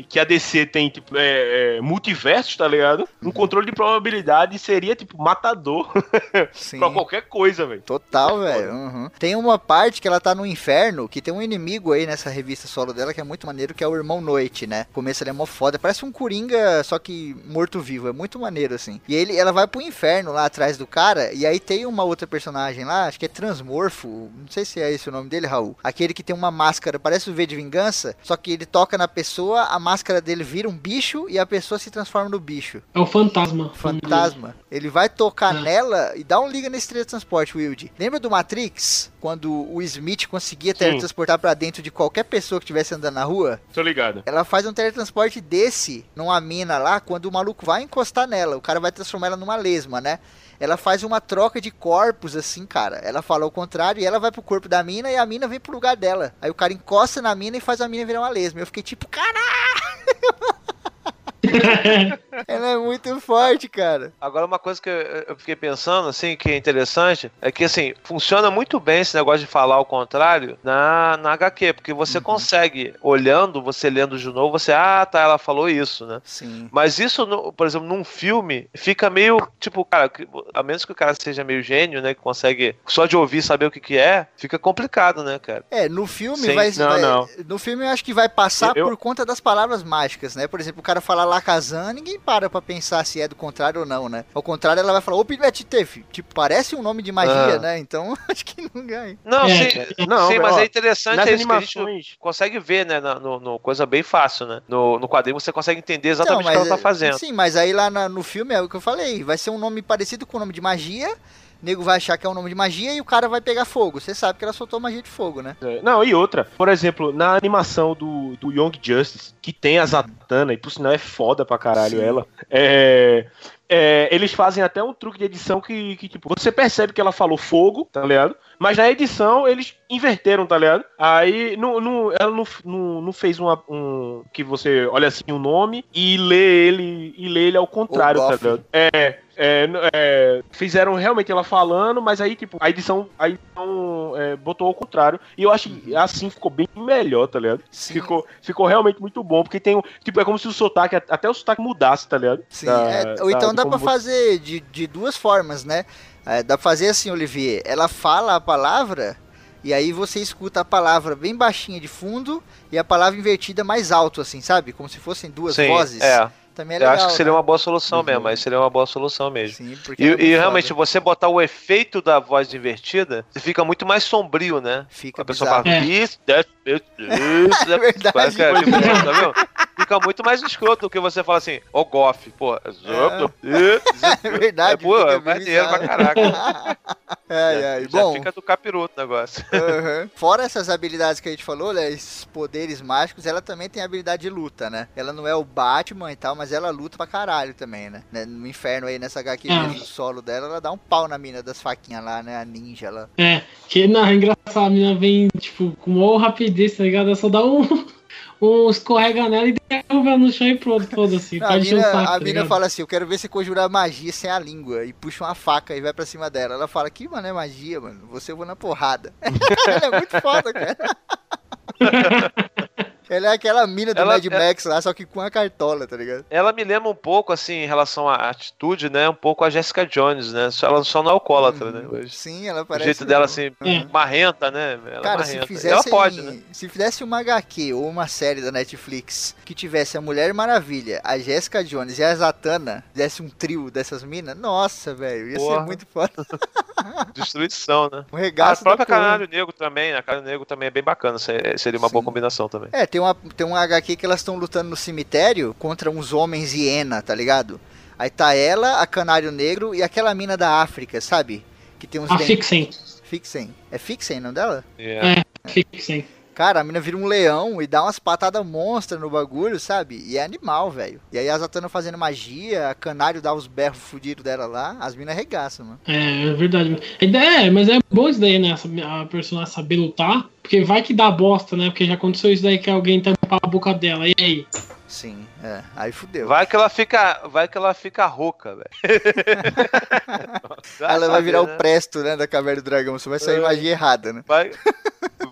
que a DC tem, tipo, é, é, multiversos, tá ligado? Uhum. Um controle de probabilidade seria, tipo, matador Sim. pra qualquer coisa, velho. Total, velho. uhum. Tem uma parte que ela tá no inferno, que tem um inimigo aí nessa revista solo dela que é muito maneiro, que é o Irmão Noite, né? O começo ele é mó foda, parece um Coringa, só que morto-vivo, é muito maneiro, assim. E ele, ela vai pro inferno lá atrás do cara, e aí tem uma outra personagem lá, acho que é Transmorfo, não sei se é esse o nome dele, Raul. Aquele que tem uma máscara, parece o V de Vingança, só que ele toca na pessoa, a máscara dele vira um bicho e a pessoa se transforma no bicho. É o fantasma. Fantasma. Ele vai tocar É. nela e dá um liga nesse teletransporte, Wilde. Lembra do Matrix? Quando o Smith conseguia teletransportar pra dentro de qualquer pessoa que estivesse andando na rua? Tô ligado. Ela faz um teletransporte desse numa mina lá, quando o maluco vai encostar nela. O cara vai transformar ela numa lesma, né? Ela faz uma troca de corpos, assim, cara. Ela fala o contrário e ela vai pro corpo da mina e a mina vem pro lugar dela. Aí o cara encosta na mina e faz a mina virar uma lesma. Eu fiquei tipo, caralho! Ela é muito forte, cara. Agora, uma coisa que eu, fiquei pensando, assim, que é interessante, é que, assim, funciona muito bem esse negócio de falar ao contrário na, na HQ, porque você consegue, olhando, você lendo de novo, você, ah, tá, ela falou isso, né? Sim. Mas isso, por exemplo, num filme, fica meio, tipo, cara, a menos que o cara seja meio gênio, né, que consegue só de ouvir saber o que que é, fica complicado, né, cara? É, no filme Sim, vai, não, vai- não. No filme eu acho que vai passar Eu- por conta das palavras mágicas, né? Por exemplo, o cara fala Lacazan, ninguém para pra pensar se é do contrário ou não, né? Ao contrário, ela vai falar, ô Tef, tipo, parece um nome de magia, Ah. né? Então, acho que não ganha. Não, É, sim, não, sim mas ó, é interessante é isso que a gente animações. consegue ver, né, na- no, no coisa bem fácil, né? No, no quadrinho você consegue entender exatamente o que ela tá é- fazendo. Sim, mas aí lá na- no filme é o que eu falei, vai ser um nome parecido com o nome de magia, o nego vai achar que é um nome de magia e o cara vai pegar fogo. Você sabe que ela soltou magia de fogo, né? É, Não, e outra, por exemplo, na animação do, do Young Justice, que tem a Zatanna, e por sinal é foda pra caralho Sim. ela, é, é, eles fazem até um truque de edição que, que, tipo, você percebe que ela falou fogo, tá ligado? Mas na edição eles inverteram, tá ligado? Aí não, não, ela não, não, não fez uma, um. que você olha assim o nome e lê ele e lê ele ao contrário, tá ligado? É, é, é, fizeram realmente ela falando, mas aí, tipo, a edição, a edição é, botou ao contrário. E eu acho que assim ficou bem melhor, tá ligado? Sim. Ficou, ficou realmente muito bom, porque tem um. Tipo, é como se o sotaque, até o sotaque mudasse, tá ligado? Sim, Da- é, ou então da- dá pra você- fazer de, de duas formas, né? É, dá pra fazer assim, Olivier. Ela fala a palavra e aí você escuta a palavra bem baixinha de fundo e a palavra invertida mais alto, assim, sabe? Como se fossem duas Sim, vozes. é. Também é Eu legal. acho que seria né? uma boa solução Uhum. mesmo, aí seria uma boa solução mesmo. Sim, porque E, é e realmente, você botar o efeito da voz invertida, fica muito mais sombrio, né? fica A pessoa bizarro. fala, É. isso, isso, isso, isso, É verdade. Parece é? Fica muito mais escroto do que você fala assim, ô Goff, pô. É verdade. É, pô, é maneiro pra caraca. Ai, ai. Já Bom, fica do capiroto o negócio. Fora essas habilidades que a gente falou, né, esses poderes mágicos, ela também tem habilidade de luta, né? Ela não é o Batman e tal, mas ela luta pra caralho também, né? Né, No inferno aí, nessa HQ É. do solo dela, ela dá um pau na mina das faquinhas lá, né? A ninja lá. É, que não, é engraçado, a menina vem, tipo, com maior rapidez, tá ligado? Ela só dá um, um escorrega nela e derruba no chão e pronto, foda-se. Não, a mina, saco, a tá mina fala assim: Eu quero ver você conjurar magia sem a língua. E puxa uma faca e vai pra cima dela. Ela fala: Que, mano, é magia, mano. Você eu vou na porrada. Ela é muito foda, cara. Ela é aquela mina do Ela- Mad é- Max lá, só que com a cartola, tá ligado? Ela me lembra um pouco, assim, em relação à atitude, né? Um pouco a Jessica Jones, né? Só- Ela só não é alcoólatra, né? Mas Sim, ela O parece. jeito dela, assim, É. marrenta, né? Ela é Cara, se marrenta. fizesse, Ela pode, né? se fizesse uma HQ ou uma série da Netflix que tivesse a Mulher Maravilha, a Jessica Jones e a Zatanna, desse um trio dessas minas, nossa, velho, ia ser Porra. muito foda. Destruição, né? Um A regaço própria da porra. Canário Negro também, né? Canário Negro também é bem bacana. se- Seria uma Sim. boa combinação também. É, tem uma, tem uma HQ que elas estão lutando no cemitério contra uns homens hiena, tá ligado? Aí tá ela, a Canário Negro e aquela mina da África, sabe? Que tem uns A dentes. Fixen. Fixen. É Fixen, não dela? É. Fixen. Cara, a mina vira um leão e dá umas patadas monstras no bagulho, sabe? E é animal, velho. E aí a Zatanna fazendo magia, a Canário dá os berros fudidos dela lá, as minas arregaçam, mano. É, é verdade. A ideia é, mas é bom isso daí, né? A personagem saber lutar. Porque vai que dá bosta, né? Porque já aconteceu isso daí que alguém tampa a boca dela. E aí? Sim, é. Aí fudeu. Vai que ela fica, vai que ela fica rouca, velho. ela vai virar né? o Presto, né, da Caverna do Dragão. Você vai sair É. magia errada, né? Vai,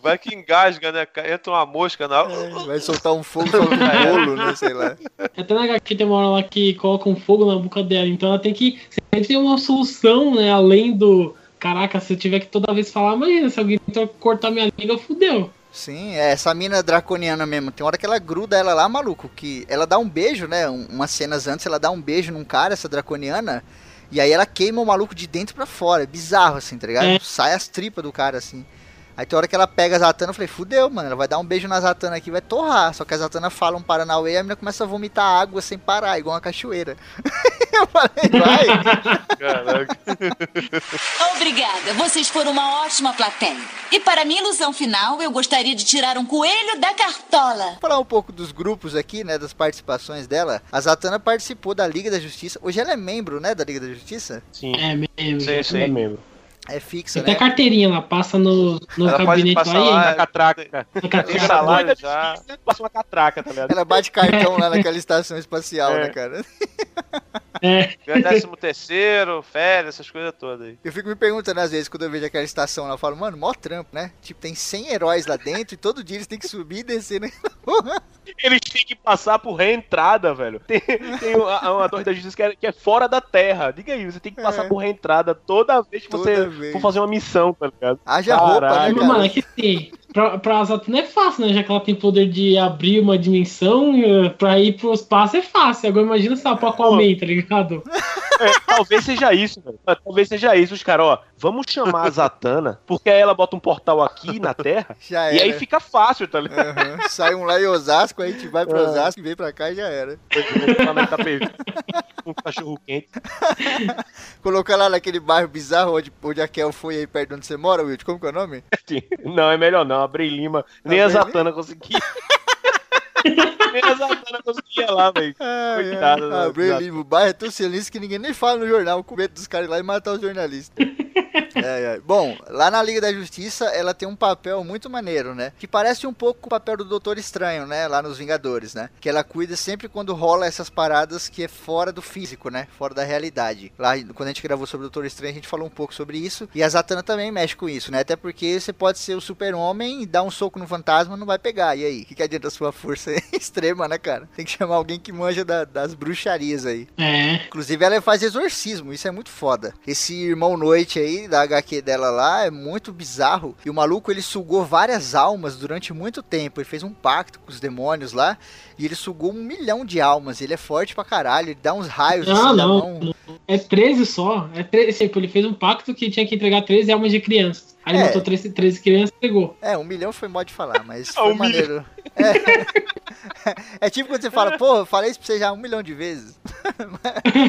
vai que engasga, né? Entra uma mosca na. Vai soltar um fogo, solta um bolo, né? Sei lá. Até na HQ tem uma hora lá que colocam fogo na boca dela. Então ela tem que sempre ter uma solução, né? Além do. Caraca, se eu tiver que toda vez falar, imagina, se alguém tentar cortar minha língua, fudeu. Sim, é essa mina draconiana mesmo. Tem hora que ela gruda ela lá, maluco. Que ela dá um beijo, né? um- Umas cenas antes, ela dá um beijo num cara, essa draconiana. E aí ela queima o maluco de dentro pra fora. É bizarro, assim, tá ligado? É. Sai as tripas do cara, assim. Aí tem hora que ela pega a Zatanna, eu falei, fudeu, mano. Ela vai dar um beijo na Zatanna aqui, vai torrar. Só que a Zatanna fala um Paranauê e a mina começa a vomitar água sem parar, igual uma cachoeira. eu falei, vai. Caraca. Obrigada, vocês foram uma ótima plateia. E para minha ilusão final, eu gostaria de tirar um coelho da cartola. falar um pouco dos grupos aqui, né, das participações dela. A Zatanna participou da Liga da Justiça. Hoje ela é membro, né, da Liga da Justiça. Sim, É mesmo. Sim, é sim. É fixa, Tem até né? carteirinha lá, passa no, no Ela pode gabinete passar lá e lá, entra. Catraca. Na Tem carteira. salário já. Passa uma catraca, tá ligado? Ela bate cartão lá naquela estação espacial, É. né, cara? É, décimo terceiro, férias, essas coisas todas aí. Eu fico me perguntando às vezes quando eu vejo aquela estação lá, eu falo, mano, mó trampo, né? Tipo, tem 100 heróis lá dentro e todo dia eles têm que subir e descer, né? Eles têm que passar por reentrada, velho. Tem, tem uma, uma torre da justiça que é, que é fora da terra. Diga aí, você tem que passar É. por reentrada toda vez que Toda você vez. For fazer uma missão, tá ligado? Haja roupa, né, Caralho. Mas, mano, é cara? que assim, pra, pra Zatanna é fácil, né? Já que ela tem poder de abrir uma dimensão, eh, pra ir pro espaço é fácil. Agora imagina se ela pro Aquaman, tá ligado? É, talvez seja isso, velho. É, Talvez seja isso, os caras, ó. Vamos chamar a Zatanna, porque aí ela bota um portal aqui na Terra, Já e era. aí fica fácil, tá ligado? Aham. Sai um lá em Osasco, aí a gente vai pro É. Osasco e vem pra cá e já era. Um cachorro quente. Colocar lá naquele bairro bizarro onde, onde a Kel foi aí perto de onde você mora, Wilt. Como que é o nome? Não, é melhor não. A Brei Lima, nem a Brei Zatanna conseguia. nem a Zatanna conseguia lá, velho. Coitada da- Bray da- Lee, o bairro é tão silêncio que ninguém nem fala no jornal, com medo dos caras ir lá e matar os jornalistas. É, é. Bom, lá na Liga da Justiça, ela tem um papel muito maneiro, né? Que parece um pouco com o papel do Doutor Estranho, né? Lá nos Vingadores, né? Que ela cuida sempre quando rola essas paradas que é fora do físico, né? Fora da realidade. Lá, quando a gente gravou sobre o Doutor Estranho, a gente falou um pouco sobre isso. E a Zatanna também mexe com isso, né? Até porque você pode ser o super-homem e dar um soco no fantasma, não vai pegar. E aí? O que, que adianta a sua força extrema, né, cara? Tem que chamar alguém que manja da- das bruxarias aí. É. Inclusive, ela faz exorcismo, isso é muito foda. Esse irmão Noite aí, da HQ dela lá, é muito bizarro. E o maluco, ele sugou várias almas durante muito tempo. Ele fez um pacto com os demônios lá. E ele sugou um milhão de almas. Ele é forte pra caralho, ele dá uns raios Ah, assim não. É 13 só. É 13, tipo, ele fez um pacto que tinha que entregar 13 almas de crianças. Aí É. matou 13, 13 crianças e entregou. É, um milhão foi mó de falar, mas Ah, foi um maneiro. É. é tipo quando você fala, pô, eu falei isso pra você já um milhão de vezes.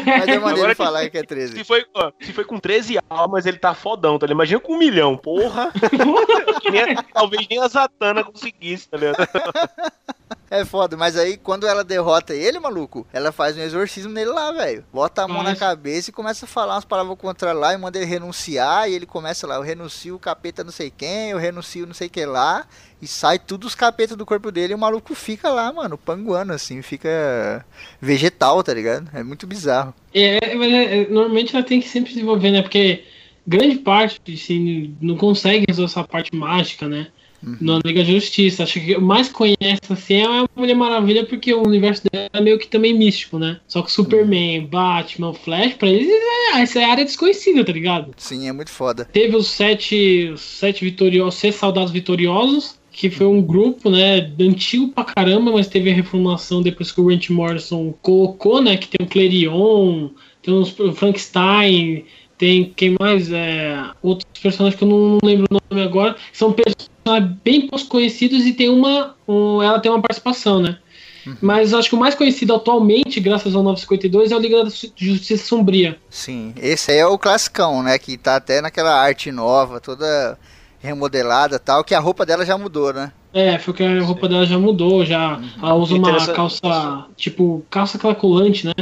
mas é maneiro Agora que- falar que é 13. Se foi, ó, se foi com 13 almas, ele tá fodão, tá ligado? Imagina com um milhão, porra. Nem talvez nem a Zatanna conseguisse, tá ligado? É foda, mas aí quando ela derrota ele, maluco, ela faz um exorcismo nele lá, velho. Bota a mão na Faz. cabeça e começa a falar umas palavras contra lá e manda ele renunciar. E ele começa lá, eu renuncio o capeta não sei quem, eu renuncio não sei que lá. E sai tudo os capetas do corpo dele e o maluco fica lá, mano, panguando assim, fica vegetal, tá ligado? É muito bizarro. É, mas é, é, normalmente ela tem que sempre se envolver, né? Porque grande parte assim, não consegue resolver essa parte mágica, né? Na Liga da Justiça. Acho que o mais conhece assim é a Mulher Maravilha, porque o universo dela é meio que também místico, né? Só que Superman, Batman, Flash, pra eles é, essa é área desconhecida, tá ligado? Sim, é muito foda. Teve os sete, os sete vitoriosos, seis soldados vitoriosos, que foi um grupo, né, antigo pra caramba, mas teve a reformulação depois que o Grant Morrison colocou, né, que tem o Clarion, tem o Frankenstein, tem quem mais, é, outros personagens que eu não lembro o nome agora, são personagens bem pouco conhecidos e tem uma, um- ela tem uma participação, né. Mas acho que o mais conhecido atualmente, graças ao 952, é o Liga da Justiça Sombria. Sim, esse aí é o classicão, né? Que tá até naquela arte nova, toda remodelada e tal, que a roupa dela já mudou, né? É, foi que a roupa dela já mudou, já. Ela usa uma calça, tipo, calça calculante, né?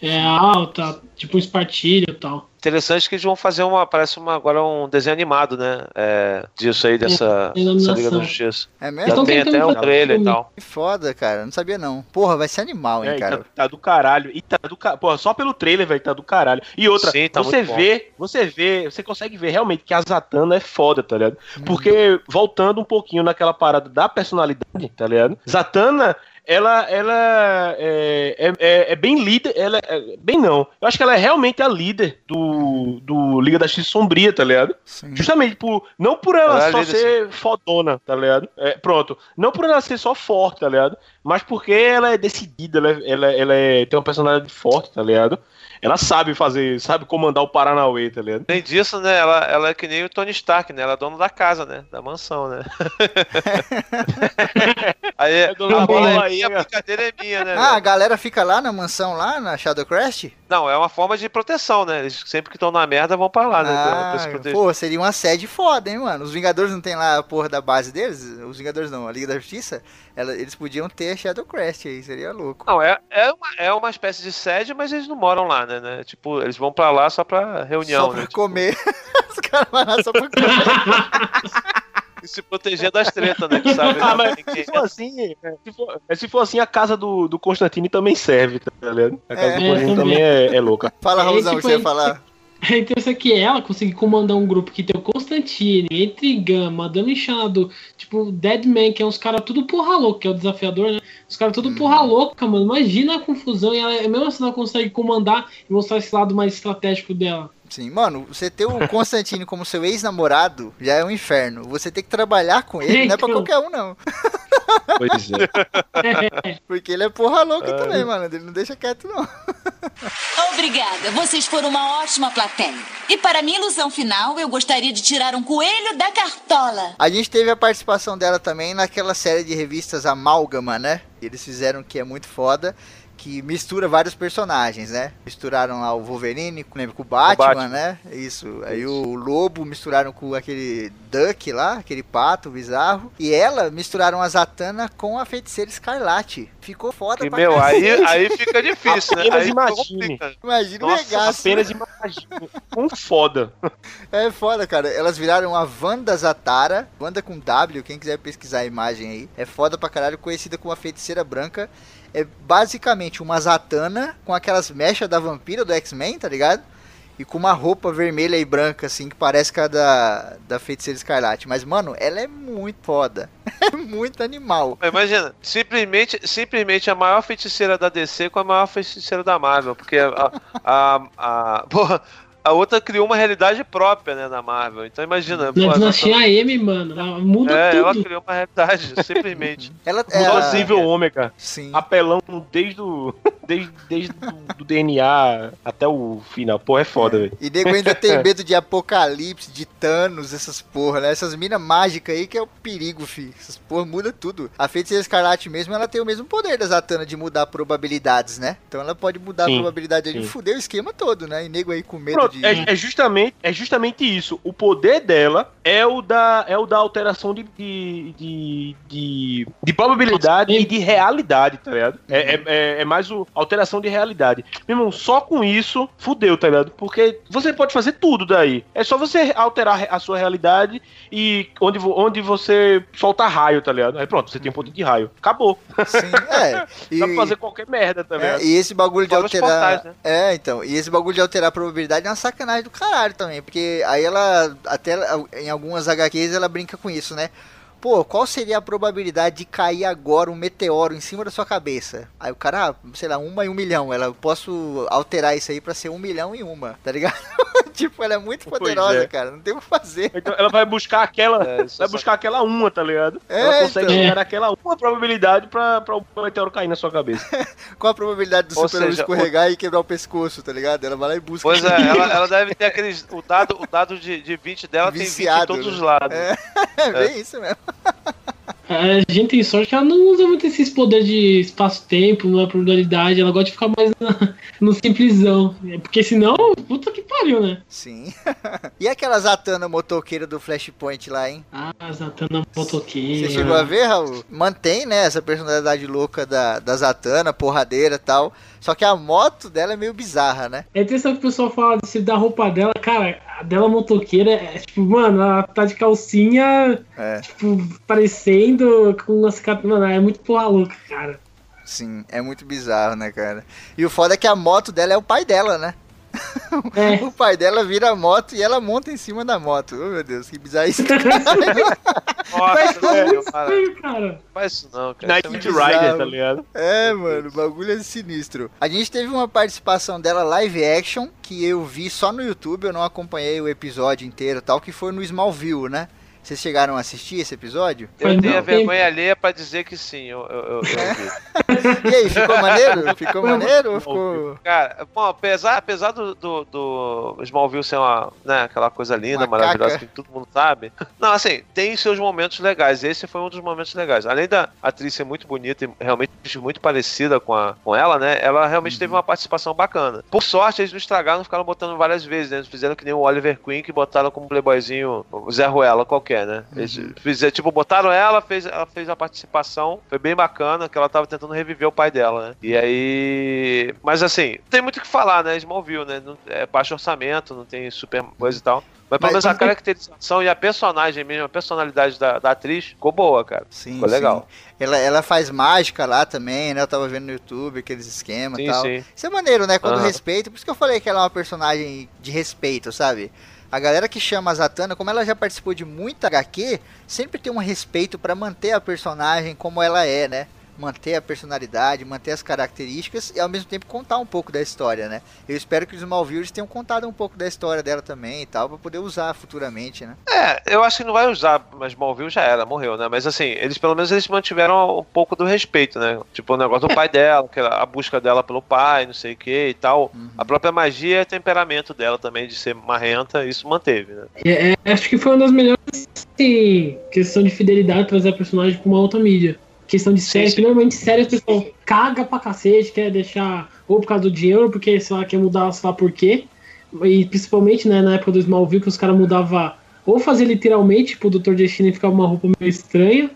É alta, tipo um espartilho e tal. Interessante que eles vão fazer uma. Parece uma, agora um desenho animado, né? É, disso aí, dessa, tem dessa Liga da. Justiça. É Já mesmo? Então tem até um trailer e tal. Que foda, cara. Não sabia não. Porra, vai ser animal, hein, É, e cara. tá, tá do caralho. E tá do ca... Pô, só pelo trailer, velho, tá do caralho. E outra, Sim, tá você vê, você vê, você consegue ver realmente que a Zatanna é foda, tá ligado? Porque, voltando um pouquinho naquela parada da personalidade, tá ligado? Zatanna, ela, ela é, é, é- é bem líder, ela é, bem não. Eu acho que ela é realmente a líder do, do Liga da Justiça Sombria, tá ligado? Sim. Justamente por. Não por ela Ela é só líder, ser fodona, tá ligado? É, pronto. Não por ela ser só forte, tá ligado? Mas porque ela é decidida, ela, é- ela, ela é, tem uma personalidade forte, tá ligado? Ela sabe fazer, sabe comandar o Paranauê, tá ligado? Além disso, né, ela, ela é que nem o Tony Stark, né? Ela é dona da casa, né? Da mansão, né? aí É a bola é aí, minha, a né? brincadeira é minha, né? Ah, a velho? galera fica lá na mansão, lá na Shadowcrest? Não, é uma forma de proteção, né? Eles sempre que estão na merda vão pra lá, né? pra- pra se Ah, proteger. pô, seria uma sede foda, hein, mano? Os Vingadores não tem lá a porra da base deles? Os Vingadores não, a Liga da Justiça? Ela- eles podiam ter a Shadowcrest aí, seria louco. Não, é, é, uma, é uma espécie de sede, mas eles não moram lá, né? né? Tipo, eles vão pra lá só pra reunião, só pra né? Tipo, comer. Os caras vão lá só pra comer. e se proteger das tretas, né? Que sabe, Ah, né? mas Tem que- se for assim, é, se for, é, se for assim, a casa do, do Constantine também serve, tá ligado? A casa É. do Constantine É, também é, é louca. Fala, É, Raulzão, o tipo, que você ia aí- falar? É interessante que ela conseguiu comandar um grupo que tem o Constantine, Intrigan, Madame Shadow, tipo, Deadman, que é uns caras tudo porra louca, que é o desafiador, né? Os caras tudo porra louca, mano. Imagina a confusão e ela, mesmo assim ela consegue comandar e mostrar esse lado mais estratégico dela. Sim, mano, você ter o Constantine como seu ex-namorado já é um inferno. Você ter que trabalhar com ele não é pra Então. qualquer um, não. Pois é. Porque ele é porra louca também, mano. Ele não deixa quieto, não. Obrigada, vocês foram uma ótima plateia. E para minha ilusão final, eu gostaria de tirar um coelho da cartola. A gente teve a participação dela também naquela série de revistas Amálgama, né? Eles fizeram que é muito foda, que mistura vários personagens, né? Misturaram lá o Wolverine, lembra com o Batman, Batman. né? Isso. Aí o Lobo misturaram com aquele Duck lá, aquele pato bizarro. E ela misturaram a Zatanna com a feiticeira Escarlate. Ficou foda E, pra meu, aí, aí fica difícil, né? Apenas Aí imagine. Imagina o Nossa, regaço. Apenas imagina. Um foda. É foda, cara. Elas viraram a Wanda Zatara. Wanda com W, quem quiser pesquisar a imagem aí. É foda pra caralho, conhecida como a feiticeira branca. É basicamente uma Zatanna com aquelas mechas da vampira do X-Men, tá ligado? E com uma roupa vermelha e branca, assim, que parece com a da, da feiticeira escarlate. Mas, mano, ela é muito foda. É muito animal. Imagina, simplesmente, simplesmente a maior feiticeira da DC com a maior feiticeira da Marvel, porque a, a, a, porra, a outra criou uma realidade própria, né, na Marvel. Então imagina, Na pô, dinastia M, mano, ela muda é, ela tudo. criou uma realidade, simplesmente. Ela é. A- nível ômega. Sim. Apelão desde o. Desde, desde do, do DNA até o final. Pô, é foda, velho. E nego ainda tem medo de apocalipse, de Thanos, essas porra, né? Essas minas mágicas aí que é o perigo, fi. Essas porra muda tudo. A feiticeira escarlate mesmo, ela tem o mesmo poder da Zatanna de mudar probabilidades, né? Então ela pode mudar Sim, a probabilidade de fuder o esquema todo, né? E nego aí com medo Pronto, de. é, é justamente, é justamente isso. O poder dela é o da, é o da alteração de, de, de, de, de probabilidade e de realidade, tá ligado? É, é, é, é mais o alteração de realidade. Meu irmão, só com isso, fudeu, tá ligado? Porque você pode fazer tudo daí. É só você alterar a sua realidade e onde, onde você solta raio, tá ligado? Aí pronto, você tem um poder de raio. Acabou. Sim, é. E, Dá pra fazer qualquer merda, tá ligado? é, e esse bagulho de Fora alterar. portais, né? É, então. E esse bagulho de alterar a probabilidade é uma sacanagem do caralho também. Porque aí ela, até em algumas HQs, ela brinca com isso, né? Pô, qual seria a probabilidade de cair agora um meteoro em cima da sua cabeça? Aí o cara, ah, sei lá, uma em um milhão. Ela, eu posso alterar isso aí pra ser um milhão em uma, tá ligado? tipo, ela é muito poderosa, é. cara. Não tem o que fazer. Então ela vai buscar aquela. É, vai é buscar aquela uma, tá ligado? É, ela consegue então. gerar aquela uma probabilidade pra, pra o meteoro cair na sua cabeça. Qual a probabilidade do super-homem escorregar e quebrar o pescoço, tá ligado? Ela vai lá e busca. Pois é, ela, ela deve ter aqueles. O dado, o dado de, de 20 dela Viciado, tem 20 em todos né? os lados. É, é bem isso mesmo. A gente tem sorte que ela não usa muito esses poderes de espaço-tempo, na probabilidade, ela gosta de ficar mais na- no simplesão. É, Porque senão, puta que pariu, né? Sim. e aquela Zatanna motoqueira do Flashpoint lá, hein? Ah, Zatanna motoqueira. Você chegou a ver, Raul? Mantém, né, essa personalidade louca da, da Zatanna, porradeira e tal. Só que a moto dela é meio bizarra, né? É interessante que o pessoal fala desse, da roupa dela, cara, a dela motoqueira é tipo, mano, ela tá de calcinha, É. tipo, parecendo com umas. Mano, é muito porra louca, cara. Sim, é muito bizarro, né, cara? E o foda é que a moto dela é o pai dela, né? É. O pai dela vira a moto e ela monta em cima da moto. Oh, meu Deus, que bizarro isso. Nossa, velho, cara, cara. não faz isso não, cara. Night é muito Rider, bizarro. tá ligado? É, mano, o bagulho é sinistro. A gente teve uma participação dela live action que eu vi só no YouTube, eu não acompanhei o episódio inteiro e tal, que foi no Smallville, né? Vocês chegaram a assistir esse episódio? Eu tenho a vergonha alheia pra dizer que sim, eu, eu, eu, eu vi. E aí, ficou maneiro? Ficou maneiro ou ficou. Cara, bom, apesar, apesar do, do, do Smallville ser uma, né, aquela coisa linda, Uma maravilhosa, caca. que todo mundo sabe. Não, assim, tem seus momentos legais. Esse foi um dos momentos legais. Além da atriz ser muito bonita e realmente muito parecida com, a, com ela, né? Ela realmente teve uma participação bacana. Por sorte, eles não estragaram, ficaram botando várias vezes, né? Eles fizeram que nem o Oliver Queen, que botaram como playboyzinho o Zé Ruela qualquer, né? Eles fizeram, tipo, botaram ela, fez, ela fez a participação, foi bem bacana, que ela tava tentando reviver o pai dela, né? E aí. Mas assim, tem muito o que falar, né? Smallville, né? Não- É baixo orçamento, não tem super coisa e tal. Mas pelo menos a caracterização e a personagem mesmo, a personalidade da, da atriz ficou boa, cara. Sim, Ficou legal. sim. Ela, ela faz mágica lá também, né? Eu tava vendo no YouTube aqueles esquemas e tal. sim. Isso é maneiro, né? Quando Aham. respeita. Por isso que eu falei que ela é uma personagem de respeito, sabe? A galera que chama a Zatanna, como ela já participou de muita HQ, sempre tem um respeito pra manter a personagem como ela é, né? Manter a personalidade, manter as características e ao mesmo tempo contar um pouco da história, né? Eu espero que os Smallville tenham contado um pouco da história dela também e tal, pra poder usar futuramente, né? É, eu acho que não vai usar, mas Smallville já era, morreu, né? Mas assim, eles pelo menos eles mantiveram um pouco do respeito, né? Tipo o negócio do pai dela, que era a busca dela pelo pai, não sei o que e tal. A própria magia e temperamento dela também de ser marrenta, isso manteve, né? É, é, acho que foi uma das melhores assim, questão de fidelidade trazer a personagem pra uma outra mídia. Questão de série, que normalmente série o pessoal caga pra cacete, quer deixar ou por causa do dinheiro, porque, sei lá, quer mudar, sei lá por quê. E principalmente, né, na época do Smallville, que os caras mudavam, ou fazer literalmente, tipo, o Dr. Destino e ficava uma roupa meio estranha,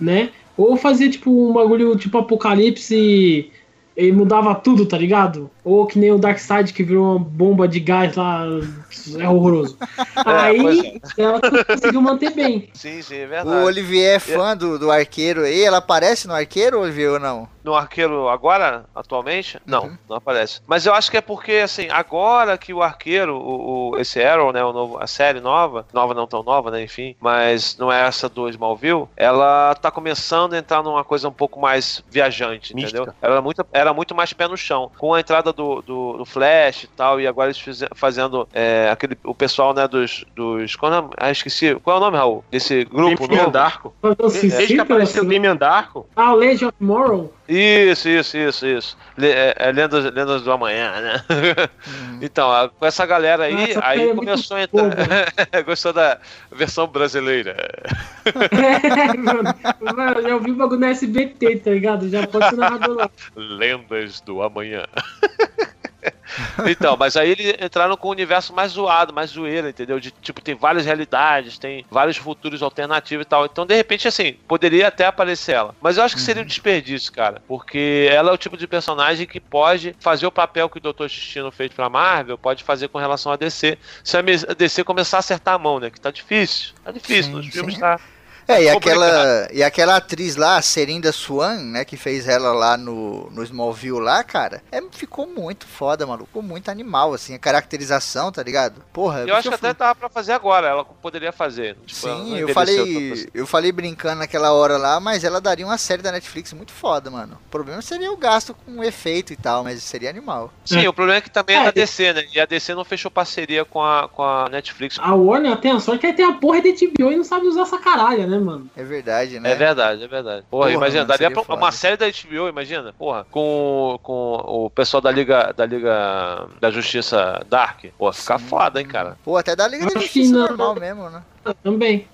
né? Ou fazer, tipo, um bagulho tipo Apocalipse e, e mudava tudo, tá ligado? Ou que nem o Darkseid que virou uma bomba de gás lá, é horroroso. Aí pois ela conseguiu manter bem. Sim, sim, é O verdade. Olivier é fã do, do arqueiro aí, ela aparece no arqueiro, Olivier, ou não? No arqueiro agora, atualmente? Não, Uhum. não aparece. Mas eu acho que é porque, assim, agora que o arqueiro, o, o- esse Arrow, né, o novo, a série nova, nova não tão nova, né, enfim, mas não é essa do Smallville, ela tá começando a entrar numa coisa um pouco mais viajante, Mística. entendeu? Ela era muito, era muito mais pé no chão. Com a entrada do, do, do Flash e tal, e agora eles fazendo é, aquele, o pessoal, né, dos... dos qual é o nome? Ah, esqueci. Qual é o nome, Raul? Desse grupo Damian novo? Darko. Desde que apareceu o Damian Darko, ah, o Legend of Tomorrow. Isso, isso, isso, isso. É, é Lendas, Lendas do Amanhã, né? Então, a- com essa galera aí, série aí começou a entrar. Gostou da versão brasileira? É, mano, já ouvi o bagulho na SBT, tá ligado? Já pode ser narrador lá. Lendas do Amanhã. Então, mas aí eles entraram com um universo mais zoado, mais zoeira, entendeu? De tipo, tem várias realidades, tem vários futuros alternativos e tal. Então, de repente, assim, poderia até aparecer ela. Mas eu acho que seria um desperdício, cara. Porque ela é o tipo de personagem que pode fazer o papel que o Doutor Destino fez pra Marvel, pode fazer com relação a DC. Se a DC começar a acertar a mão, né? Que tá difícil. Tá difícil. Sim, Nos filmes sim. tá. É, e aquela, e aquela atriz lá, a Serinda Swan, né, que fez ela lá no, no Smallville lá, cara, é, ficou muito foda, maluco. Ficou muito animal, assim, a caracterização, tá ligado? Porra, Eu acho que bicho, até tava pra fazer agora, ela poderia fazer. Tipo, Sim, eu falei, assim. eu falei brincando naquela hora lá, mas ela daria uma série da Netflix muito foda, mano. O problema seria o gasto com efeito e tal, mas seria animal. Sim, É. o problema é que também é É. da DC, né? E a DC não fechou parceria com a, com a Netflix. A Warner tem a sorte que tem a porra de HBO e não sabe usar essa caralha, né, mano? É verdade, né? É verdade, é verdade. Porra, Porra, imagina, mano, daria pra, uma série da HBO, imagina, porra, com, com o pessoal da Liga da Liga da Justiça Dark. Pô, ficar Sim. foda, hein, cara. Pô, até da Liga da Acho Justiça não. normal mesmo, né? Ah, Também.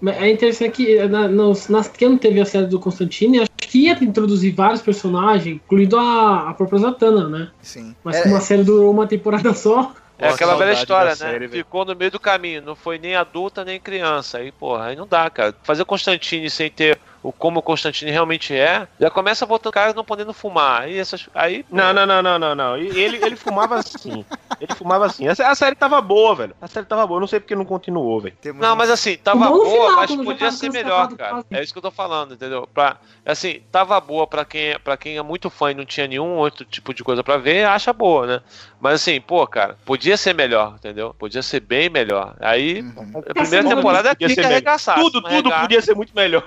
Mas é interessante que na, nos, nas, que não teve a série do Constantine, acho que ia introduzir vários personagens, incluindo a, a própria Zatanna, né? Sim. Mas É, como a série durou uma temporada só, É Pô, aquela velha história, né? série. Ficou no meio do caminho, não foi nem adulta nem criança. Aí, porra, aí não dá, cara. Fazer Constantine sem ter o como o Constantine realmente é, já começa botando caras não podendo fumar. Aí essas. Aí. Não, não, não, não, não, não. E Ele, ele fumava assim. Ele fumava assim. A, a série tava boa, velho. A série tava boa. Eu não sei porque não continuou, velho. Não, mas assim, tava boa, final, mas podia ser melhor, cara. É isso que eu tô falando, entendeu? Pra, assim, tava boa pra quem, pra quem é muito fã e não tinha nenhum outro tipo de coisa pra ver, acha boa, né? Mas assim, pô, cara, podia ser melhor, entendeu? Podia ser bem melhor. Aí, Uhum. a primeira temporada é podia tem ser que melhor. arregaçar. tudo, tudo arregaça- podia ser muito melhor.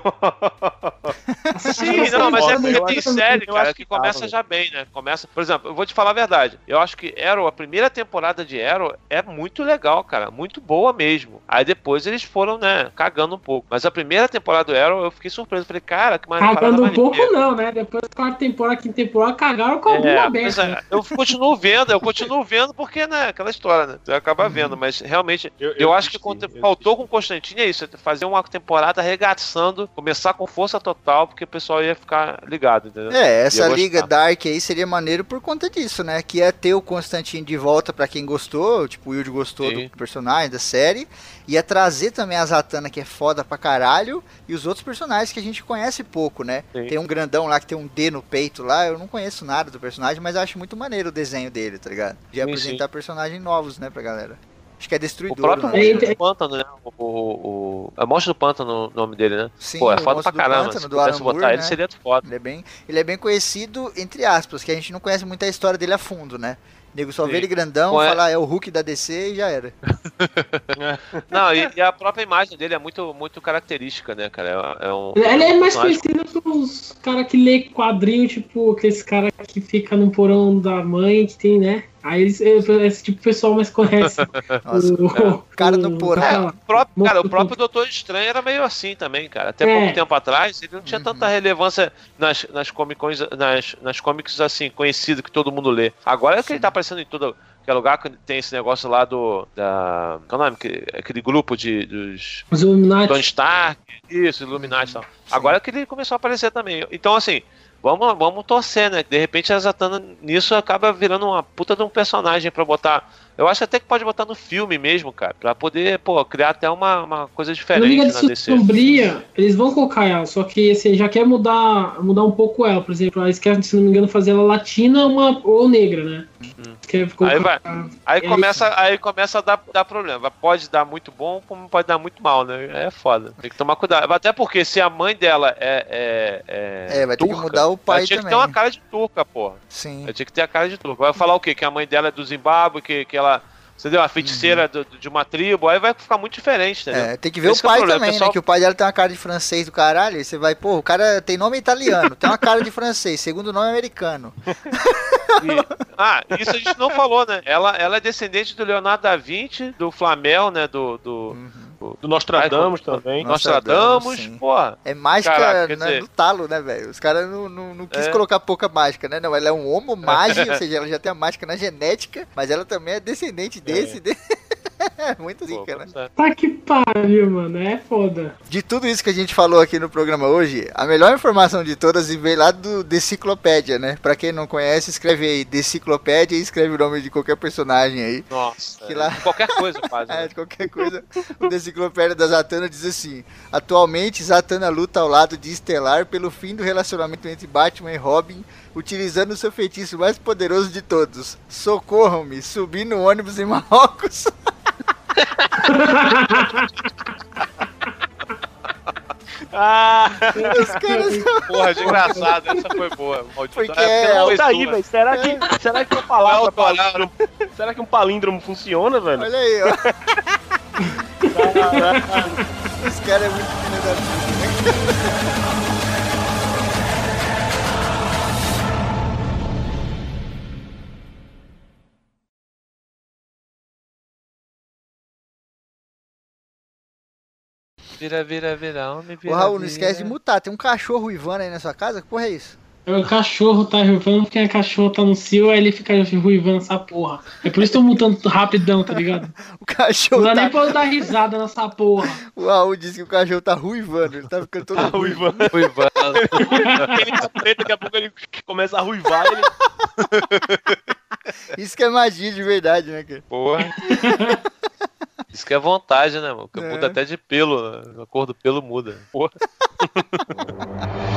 Sim, não, mas é porque Eu tem acho- série, eu cara, acho que, que começa já bem, né? Começa, por exemplo, eu vou te falar a verdade. Eu acho que Arrow, a primeira temporada de Arrow é muito legal, cara, muito boa mesmo. Aí depois eles foram, né, cagando um pouco. Mas a primeira temporada do Arrow eu fiquei surpreso, falei, cara, que mais cagando um pouco não, né? Depois da quarta temporada, quinta temporada, cagaram com a bunda É, mas, aberta. é, eu continuo vendo, eu continuo vendo porque, né, aquela história, né? Você acaba vendo, mas realmente eu, acho que assisti, conte- eu faltou com o Constantine é isso, é fazer uma temporada arregaçando, começar com força total, porque o pessoal ia ficar ligado, entendeu? É, essa. Liga Dark aí seria maneiro por conta disso, né? Que ia ter o Constantine de volta pra quem gostou, tipo, o Wilde gostou Sim. do personagem, da série. Ia trazer também a Zatanna, que é foda pra caralho, e os outros personagens que a gente conhece pouco, né? Sim. Tem um grandão lá que tem um D no peito lá, eu não conheço nada do personagem, mas acho muito maneiro o desenho dele, tá ligado? De Sim, apresentar personagens novos, né, pra galera. Acho que é O Destruidor, próprio né? É, Monstro é- do Pântano, né? O, o, o, é Monstro do Pântano o nome dele, né? Sim, Pô, é o foda pra caramba. Pântano, Se do pudesse botar Moore, ele, né? seria foda. Ele é bem, ele é bem conhecido, entre aspas, que a gente não conhece muito a história dele a fundo, né? O nego só Sim. vê ele grandão, Ué. fala, "Ah, é o Hulk da DC e já era. Não, e, e a própria imagem dele é muito, muito característica, né, cara? É, é um, Ele é mais conhecido pelos caras que lê quadrinho, tipo, aqueles caras que fica no porão da mãe, que tem, né? Aí eles, esse tipo de pessoal mais conhece. Nossa, o, cara no porão. É, o próprio, cara, o próprio Doutor Estranho era meio assim também, cara. Até É. pouco tempo atrás, ele não tinha Uhum. tanta relevância nas, nas Comic nas, nas comics assim, conhecido que todo mundo lê. Agora é que ele tá aparecendo em todo que é lugar que tem esse negócio lá do. Da, qual é o nome? Que- Aquele grupo de, dos. Os Illuminati. Tony Stark, isso, Illuminati e tal. Agora que ele começou a aparecer também. Então, assim, vamos, vamos torcer, né? De repente a Zatanna nisso acaba virando uma puta de um personagem pra botar. Eu acho até que pode botar no filme mesmo, cara. Pra poder, pô, criar até uma, uma coisa diferente Liga na DC. Sombria, eles vão colocar ela, só que assim, já quer mudar, mudar um pouco ela. Por exemplo, eles querem, se não me engano, fazer ela latina uma, ou negra, né? Colocar- Aí vai. Aí É começa, aí começa a dar, dar problema. Pode dar muito bom, como pode dar muito mal, né? É foda. Tem que tomar cuidado. Até porque se a mãe dela é. É, É, vai ter que turca, mudar o pai tinha também. que ter uma cara de turca, porra. Sim. Tinha que ter a cara de turca. Vai falar o quê? Que a mãe dela é do Zimbábue, que, que ela. Entendeu? A feiticeira do- de uma tribo, aí vai ficar muito diferente, entendeu? É, tem que ver Esse o que é o pai também, pessoal- né? Que o pai dela tem uma cara de francês do caralho. Aí você vai, pô, o cara tem nome italiano, tem uma cara de francês, segundo nome americano. E- ah, isso a gente não falou, né? Ela, ela é descendente do Leonardo da Vinci, do Flamel, né? Do. do, do Do Nostradamus Ai, também. Nostradamus, Nostradamus, porra. É mágica Caraca, né, dizer- no talo, né, velho? Os caras não, não, não quis É. colocar pouca mágica, né? Não, ela é um homo mágico, ou seja, ela já tem a mágica na genética, mas ela também é descendente desse. de- É, muito Pô, zica, né? é. Tá que pariu, mano. É foda. De tudo isso que a gente falou aqui no programa hoje, a melhor informação de todas vem lá do Deciclopédia, né? Pra quem não conhece, escreve aí Deciclopédia e escreve o nome de qualquer personagem aí. Nossa. Que lá- é, Qualquer coisa faz. É, né? de qualquer coisa, o Deciclopédia da Zatanna diz assim: Atualmente, Zatanna luta ao lado de Estelar pelo fim do relacionamento entre Batman e Robin, utilizando o seu feitiço mais poderoso de todos. Socorram-me, subi no ônibus em Marrocos. Ah, Os caras. Porra, de engraçado. Essa foi boa. Maldito. Porque É, é, tá aí, velho. Será que, será que uma palavra palíndromo, será que um palíndromo funciona, velho? Olha aí, ó. Os caras é muito filho da puta, Vira, vira, vira, homem, vira. Ô Raul, não esquece de mutar. Tem um cachorro uivando aí na sua casa? Que porra é isso? O cachorro tá ruivando porque a cachorro tá no cio, aí ele fica ruivando essa porra. É por isso que eu tô mutando rapidão, tá ligado? O Não cachorro dá tá. nem pra eu dar risada nessa porra. O Raul disse que o cachorro tá ruivando. Ele tá ficando todo Tá ruivando. Ruivando. Ele tá preto, daqui a pouco ele começa a ruivar ele. Isso que é magia de verdade, né, cara? Porra. Isso que é vantagem, né, mano? É. Muda até de pelo, né? a cor do pelo muda. Porra.